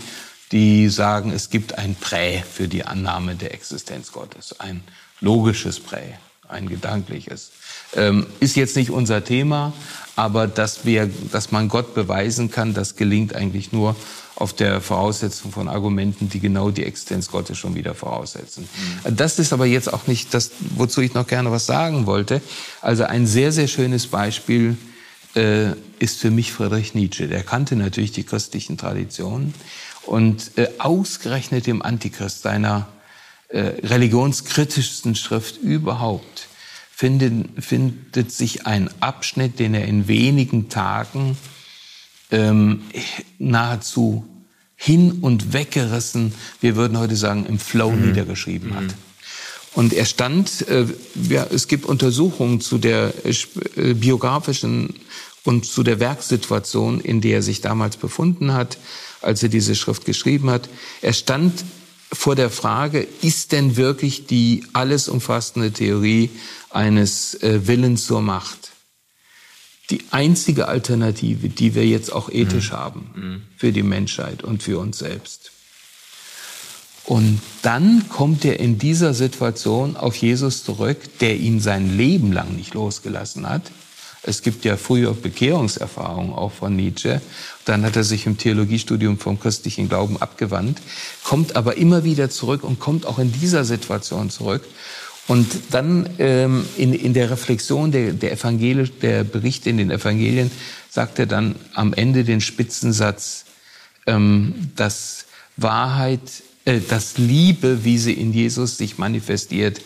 [SPEAKER 4] die sagen, es gibt ein Prä für die Annahme der Existenz Gottes, ein logisches Prä, ein gedankliches. Ähm, ist jetzt nicht unser Thema, aber dass wir, dass man Gott beweisen kann, das gelingt eigentlich nur auf der Voraussetzung von Argumenten, die genau die Existenz Gottes schon wieder voraussetzen. Mhm. Das ist aber jetzt auch nicht das, wozu ich noch gerne was sagen wollte. Also ein sehr, sehr schönes Beispiel äh, ist für mich Friedrich Nietzsche. Der kannte natürlich die christlichen Traditionen und äh, ausgerechnet im Antichrist, seiner äh, religionskritischsten Schrift überhaupt, findet, findet sich ein Abschnitt, den er in wenigen Tagen ähm, nahezu hin und weggerissen, wir würden heute sagen, im Flow mhm. niedergeschrieben hat. Und er stand, äh, ja, es gibt Untersuchungen zu der äh, biografischen und zu der Werksituation, in der er sich damals befunden hat, als er diese Schrift geschrieben hat. Er stand vor der Frage, ist denn wirklich die alles umfassende Theorie eines äh, Willens zur Macht die einzige Alternative, die wir jetzt auch ethisch mhm. haben für die Menschheit und für uns selbst? Und dann kommt er in dieser Situation auf Jesus zurück, der ihn sein Leben lang nicht losgelassen hat. Es gibt ja früher Bekehrungserfahrungen auch von Nietzsche. Dann hat er sich im Theologiestudium vom christlichen Glauben abgewandt, kommt aber immer wieder zurück und kommt auch in dieser Situation zurück. Und dann ähm, in, in der Reflexion der, der, Evangelie, der Berichte in den Evangelien sagt er dann am Ende den Spitzensatz, ähm, dass Wahrheit dass Liebe, wie sie in Jesus sich manifestiert,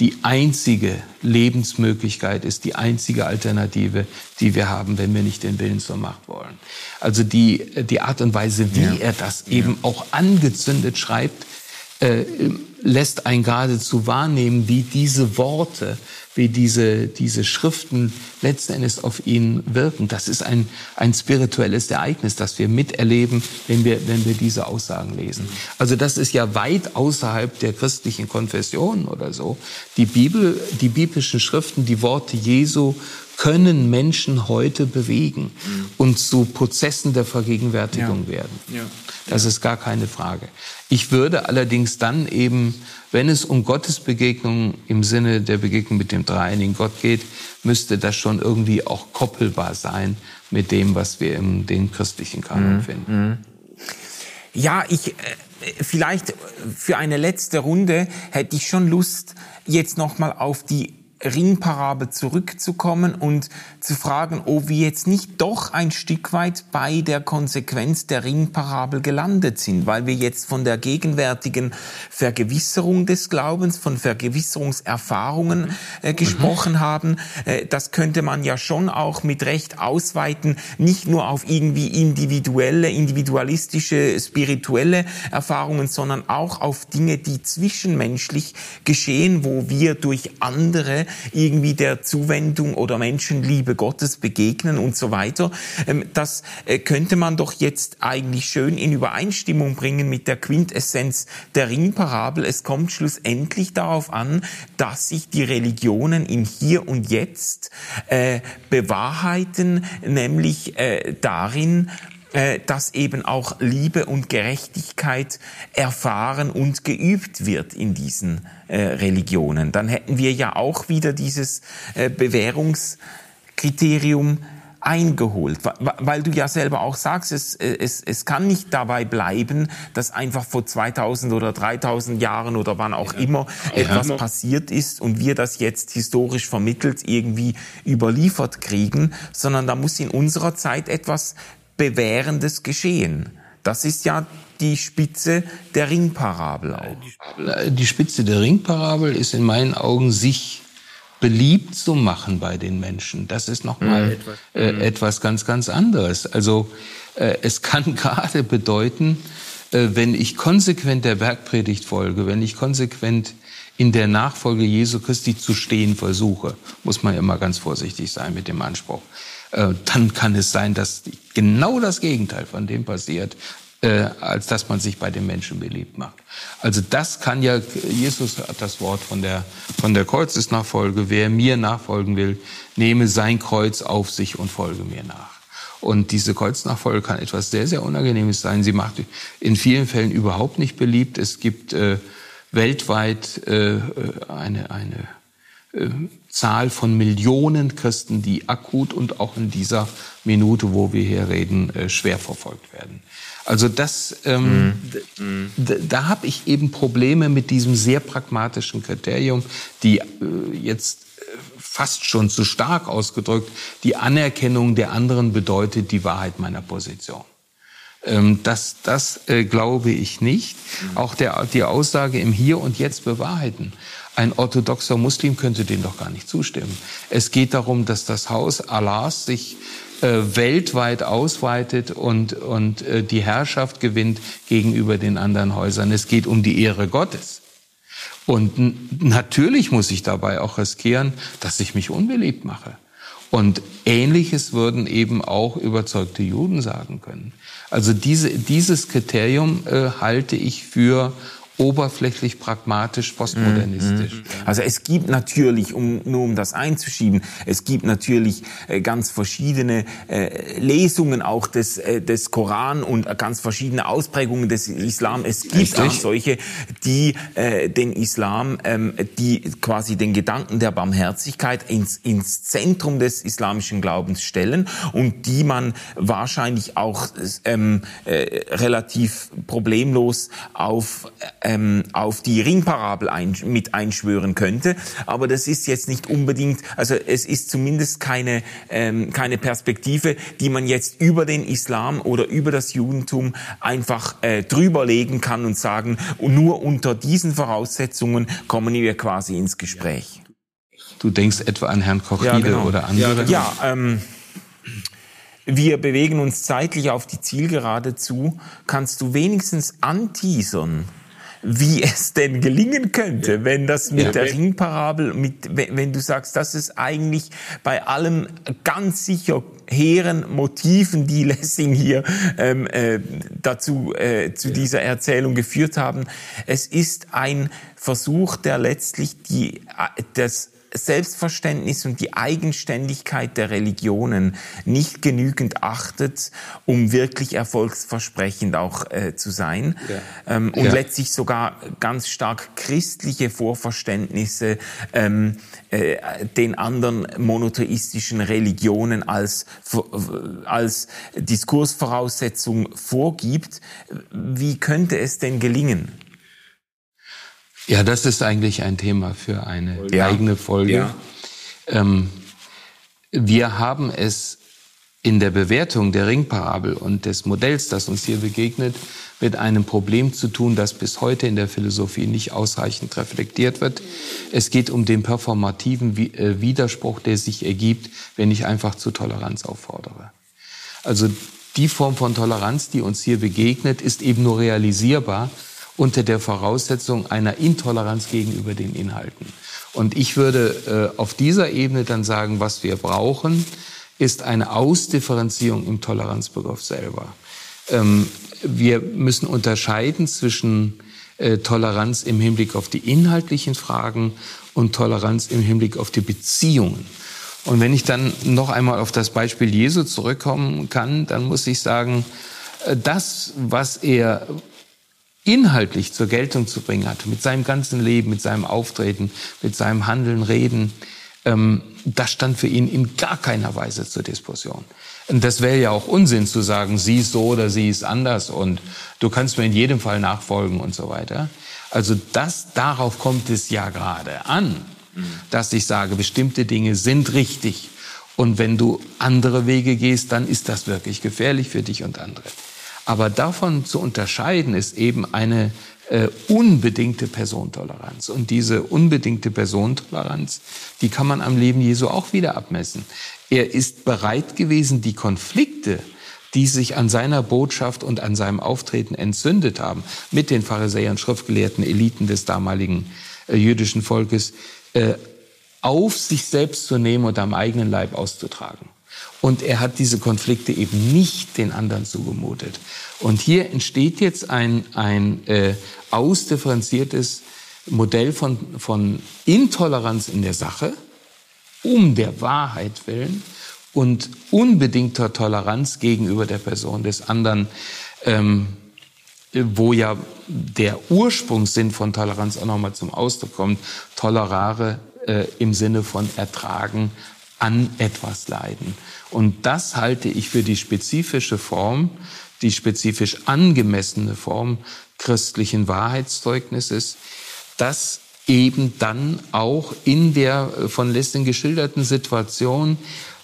[SPEAKER 4] die einzige Lebensmöglichkeit ist, die einzige Alternative, die wir haben, wenn wir nicht den Willen zur Macht wollen. Also die, die Art und Weise, wie ja. er das eben ja. auch angezündet schreibt, äh, lässt einen geradezu wahrnehmen, wie diese Worte wie diese, diese Schriften letzten Endes auf ihn wirken. Das ist ein, ein spirituelles Ereignis, das wir miterleben, wenn wir, wenn wir diese Aussagen lesen. Also das ist ja weit außerhalb der christlichen Konfession oder so. Die Bibel, die biblischen Schriften, die Worte Jesu können Menschen heute bewegen mhm. und zu Prozessen der Vergegenwärtigung ja. werden. Ja. Das ist gar keine Frage. Ich würde allerdings dann eben, wenn es um Gottes Begegnung im Sinne der Begegnung mit dem dreieinigen Gott geht, müsste das schon irgendwie auch koppelbar sein mit dem, was wir im den christlichen Kanon mhm. finden. Mhm.
[SPEAKER 3] Ja, ich äh, vielleicht für eine letzte Runde hätte ich schon Lust, jetzt noch mal auf die Ringparabel zurückzukommen und zu fragen, ob wir jetzt nicht doch ein Stück weit bei der Konsequenz der Ringparabel gelandet sind, weil wir jetzt von der gegenwärtigen Vergewisserung des Glaubens, von Vergewisserungserfahrungen äh, gesprochen mhm. haben. Äh, das könnte man ja schon auch mit Recht ausweiten, nicht nur auf irgendwie individuelle, individualistische, spirituelle Erfahrungen, sondern auch auf Dinge, die zwischenmenschlich geschehen, wo wir durch andere irgendwie der Zuwendung oder Menschenliebe Gottes begegnen und so weiter. Ähm, das äh, könnte man doch jetzt eigentlich schön in Übereinstimmung bringen mit der Quintessenz der Ringparabel. Es kommt schlussendlich darauf an, dass sich die Religionen im Hier und Jetzt äh, bewahrheiten, nämlich äh, darin, dass eben auch Liebe und Gerechtigkeit erfahren und geübt wird in diesen äh, Religionen. Dann hätten wir ja auch wieder dieses äh, Bewährungskriterium eingeholt, weil du ja selber auch sagst, es, es, es kann nicht dabei bleiben, dass einfach vor 2000 oder 3000 Jahren oder wann auch ja. immer etwas ja. passiert ist und wir das jetzt historisch vermittelt irgendwie überliefert kriegen, sondern da muss in unserer Zeit etwas Bewährendes geschehen. Das ist ja die Spitze der Ringparabel auch.
[SPEAKER 4] Die Spitze der Ringparabel ist in meinen Augen, sich beliebt zu machen bei den Menschen. Das ist nochmal mhm. äh, etwas ganz, ganz anderes. Also äh, es kann [LAUGHS] gerade bedeuten, äh, wenn ich konsequent der Bergpredigt folge, wenn ich konsequent in der Nachfolge Jesu Christi zu stehen versuche, muss man immer ganz vorsichtig sein mit dem Anspruch. Äh, dann kann es sein, dass genau das Gegenteil von dem passiert, äh, als dass man sich bei den Menschen beliebt macht. Also das kann ja, Jesus hat das Wort von der, von der Kreuzesnachfolge, wer mir nachfolgen will, nehme sein Kreuz auf sich und folge mir nach. Und diese Kreuznachfolge kann etwas sehr, sehr Unangenehmes sein. Sie macht in vielen Fällen überhaupt nicht beliebt. Es gibt äh, weltweit äh, eine, eine äh, Zahl von Millionen Christen, die akut und auch in dieser Minute, wo wir hier reden, äh, schwer verfolgt werden. Also das, ähm, mhm. da, habe ich eben Probleme mit diesem sehr pragmatischen Kriterium, die äh, jetzt äh, fast schon zu stark ausgedrückt, die Anerkennung der anderen bedeutet die Wahrheit meiner Position. Ähm, das das äh, glaube ich nicht. Mhm. Auch der, die Aussage im Hier und Jetzt bewahrheiten. Ein orthodoxer Muslim könnte dem doch gar nicht zustimmen. Es geht darum, dass das Haus Allahs sich äh, weltweit ausweitet und, und äh, die Herrschaft gewinnt gegenüber den anderen Häusern. Es geht um die Ehre Gottes. Und natürlich muss ich dabei auch riskieren, dass ich mich unbeliebt mache. Und Ähnliches würden eben auch überzeugte Juden sagen können. Also diese, dieses Kriterium äh, halte ich für oberflächlich, pragmatisch, postmodernistisch. Mhm.
[SPEAKER 3] Also es gibt natürlich, um nur um das einzuschieben, es gibt natürlich äh, ganz verschiedene äh, Lesungen auch des, äh, des Koran und ganz verschiedene Ausprägungen des Islam. Es gibt Richtig. auch solche, die äh, den Islam, ähm, die quasi den Gedanken der Barmherzigkeit ins, ins Zentrum des islamischen Glaubens stellen und die man wahrscheinlich auch ähm, äh, relativ problemlos auf ähm, auf die Ringparabel ein, mit einschwören könnte. Aber das ist jetzt nicht unbedingt, also es ist zumindest keine, ähm, keine Perspektive, die man jetzt über den Islam oder über das Judentum einfach äh, drüberlegen kann und sagen, nur unter diesen Voraussetzungen kommen wir quasi ins Gespräch.
[SPEAKER 4] Du denkst etwa an Herrn Kochide ja, genau. oder andere?
[SPEAKER 3] Ja, ähm, wir bewegen uns zeitlich auf die Zielgerade zu. Kannst du wenigstens anteasern, wie es denn gelingen könnte, ja. wenn das mit ja. der Ringparabel, mit, wenn du sagst, das ist eigentlich bei allem ganz sicher hehren Motiven, die [LAUGHS] Lessing hier ähm, äh, dazu äh, zu ja. dieser Erzählung geführt haben. Es ist ein Versuch, der letztlich die, äh, das Selbstverständnis und die Eigenständigkeit der Religionen nicht genügend achtet, um wirklich erfolgsversprechend auch äh, zu sein. Ja. Ähm, und ja. letztlich sogar ganz stark christliche Vorverständnisse ähm, äh, den anderen monotheistischen Religionen als, als Diskursvoraussetzung vorgibt. Wie könnte es denn gelingen?
[SPEAKER 4] Ja, das ist eigentlich ein Thema für eine ja. eigene Folge. Ja. Ähm, wir haben es in der Bewertung der Ringparabel und des Modells, das uns hier begegnet, mit einem Problem zu tun, das bis heute in der Philosophie nicht ausreichend reflektiert wird. Es geht um den performativen äh, Widerspruch, der sich ergibt, wenn ich einfach zu Toleranz auffordere. Also die Form von Toleranz, die uns hier begegnet, ist eben nur realisierbar, unter der Voraussetzung einer Intoleranz gegenüber den Inhalten. Und ich würde äh, auf dieser Ebene dann sagen, was wir brauchen, ist eine Ausdifferenzierung im Toleranzbegriff selber. Ähm, wir müssen unterscheiden zwischen äh, Toleranz im Hinblick auf die inhaltlichen Fragen und Toleranz im Hinblick auf die Beziehungen. Und wenn ich dann noch einmal auf das Beispiel Jesu zurückkommen kann, dann muss ich sagen, äh, das, was er inhaltlich zur Geltung zu bringen hatte, mit seinem ganzen Leben, mit seinem Auftreten, mit seinem Handeln, Reden, ähm, das stand für ihn in gar keiner Weise zur Diskussion. Und das wäre ja auch Unsinn zu sagen, sie ist so oder sie ist anders und du kannst mir in jedem Fall nachfolgen und so weiter. Also das, darauf kommt es ja gerade an, dass ich sage, bestimmte Dinge sind richtig. Und wenn du andere Wege gehst, dann ist das wirklich gefährlich für dich und andere. Aber davon zu unterscheiden ist eben eine äh, unbedingte Personentoleranz. Und diese unbedingte Personentoleranz, die kann man am Leben Jesu auch wieder abmessen. Er ist bereit gewesen, die Konflikte, die sich an seiner Botschaft und an seinem Auftreten entzündet haben, mit den Pharisäern, Schriftgelehrten, Eliten des damaligen äh, jüdischen Volkes, äh, auf sich selbst zu nehmen und am eigenen Leib auszutragen. Und er hat diese Konflikte eben nicht den anderen zugemutet. Und hier entsteht jetzt ein, ein äh, ausdifferenziertes Modell von, von Intoleranz in der Sache, um der Wahrheit willen und unbedingter Toleranz gegenüber der Person des anderen, ähm, wo ja der Ursprungssinn von Toleranz auch nochmal zum Ausdruck kommt, tolerare äh, im Sinne von ertragen, an etwas leiden. Und das halte ich für die spezifische Form, die spezifisch angemessene Form christlichen Wahrheitszeugnisses, das eben dann auch in der äh, von Lessing geschilderten Situation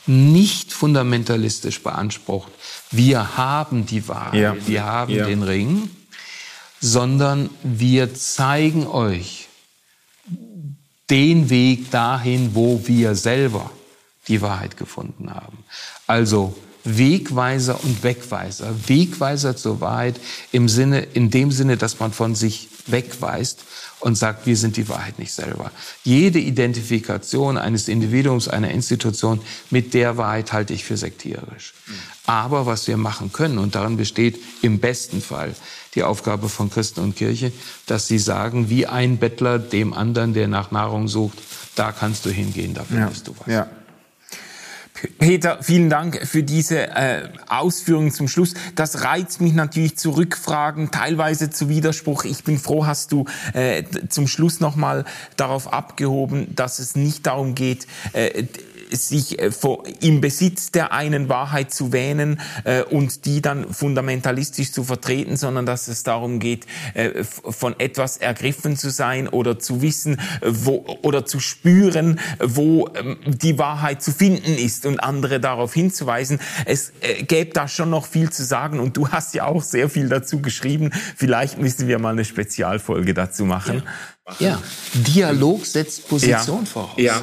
[SPEAKER 4] nicht fundamentalistisch beansprucht. Wir haben die Wahrheit, ja. wir haben ja. den Ring, sondern wir zeigen euch den Weg dahin, wo wir selber die Wahrheit gefunden haben. Also Wegweiser und Wegweiser. Wegweiser zur Wahrheit im Sinne, in dem Sinne, dass man von sich wegweist und sagt, wir sind die Wahrheit nicht selber. Jede Identifikation eines Individuums, einer Institution mit der Wahrheit halte ich für sektierisch. Aber was wir machen können, und darin besteht im besten Fall die Aufgabe von Christen und Kirche, dass sie sagen, wie ein Bettler dem anderen, der nach Nahrung sucht, da kannst du hingehen, da findest ja. du was. Ja.
[SPEAKER 3] Peter, vielen Dank für diese äh, Ausführungen zum Schluss. Das reizt mich natürlich zu Rückfragen, teilweise zu Widerspruch. Ich bin froh, hast du äh, zum Schluss nochmal darauf abgehoben, dass es nicht darum geht, äh, sich äh, im Besitz der einen Wahrheit zu wähnen äh, und die dann fundamentalistisch zu vertreten, sondern dass es darum geht, äh, von etwas ergriffen zu sein oder zu wissen wo, oder zu spüren, wo ähm, die Wahrheit zu finden ist und andere darauf hinzuweisen. Es gäbe da schon noch viel zu sagen und du hast ja auch sehr viel dazu geschrieben. Vielleicht müssen wir mal eine Spezialfolge dazu machen.
[SPEAKER 4] Ja, ja. Dialog setzt Position ja. voraus. Ja.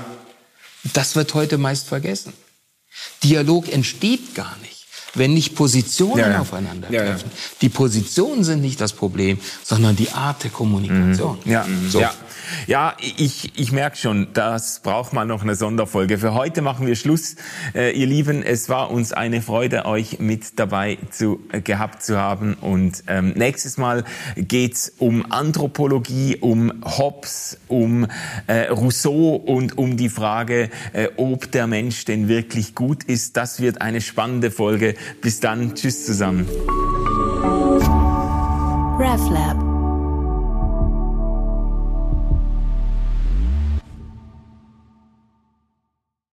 [SPEAKER 4] Das wird heute meist vergessen. Dialog entsteht gar nicht wenn nicht Positionen ja, ja. aufeinandertreffen. Ja, die Positionen sind nicht das Problem, sondern die Art der Kommunikation.
[SPEAKER 3] Mhm. Ja, so. ja. Ja ich, ich merke schon, das braucht man noch eine Sonderfolge. Für heute machen wir Schluss. Äh, ihr Lieben, es war uns eine Freude, euch mit dabei zu, äh, gehabt zu haben. Und ähm, nächstes Mal geht's um Anthropologie, um Hobbes, um äh, Rousseau und um die Frage, äh, ob der Mensch denn wirklich gut ist. Das wird eine spannende Folge. Bis dann, tschüss zusammen. RefLab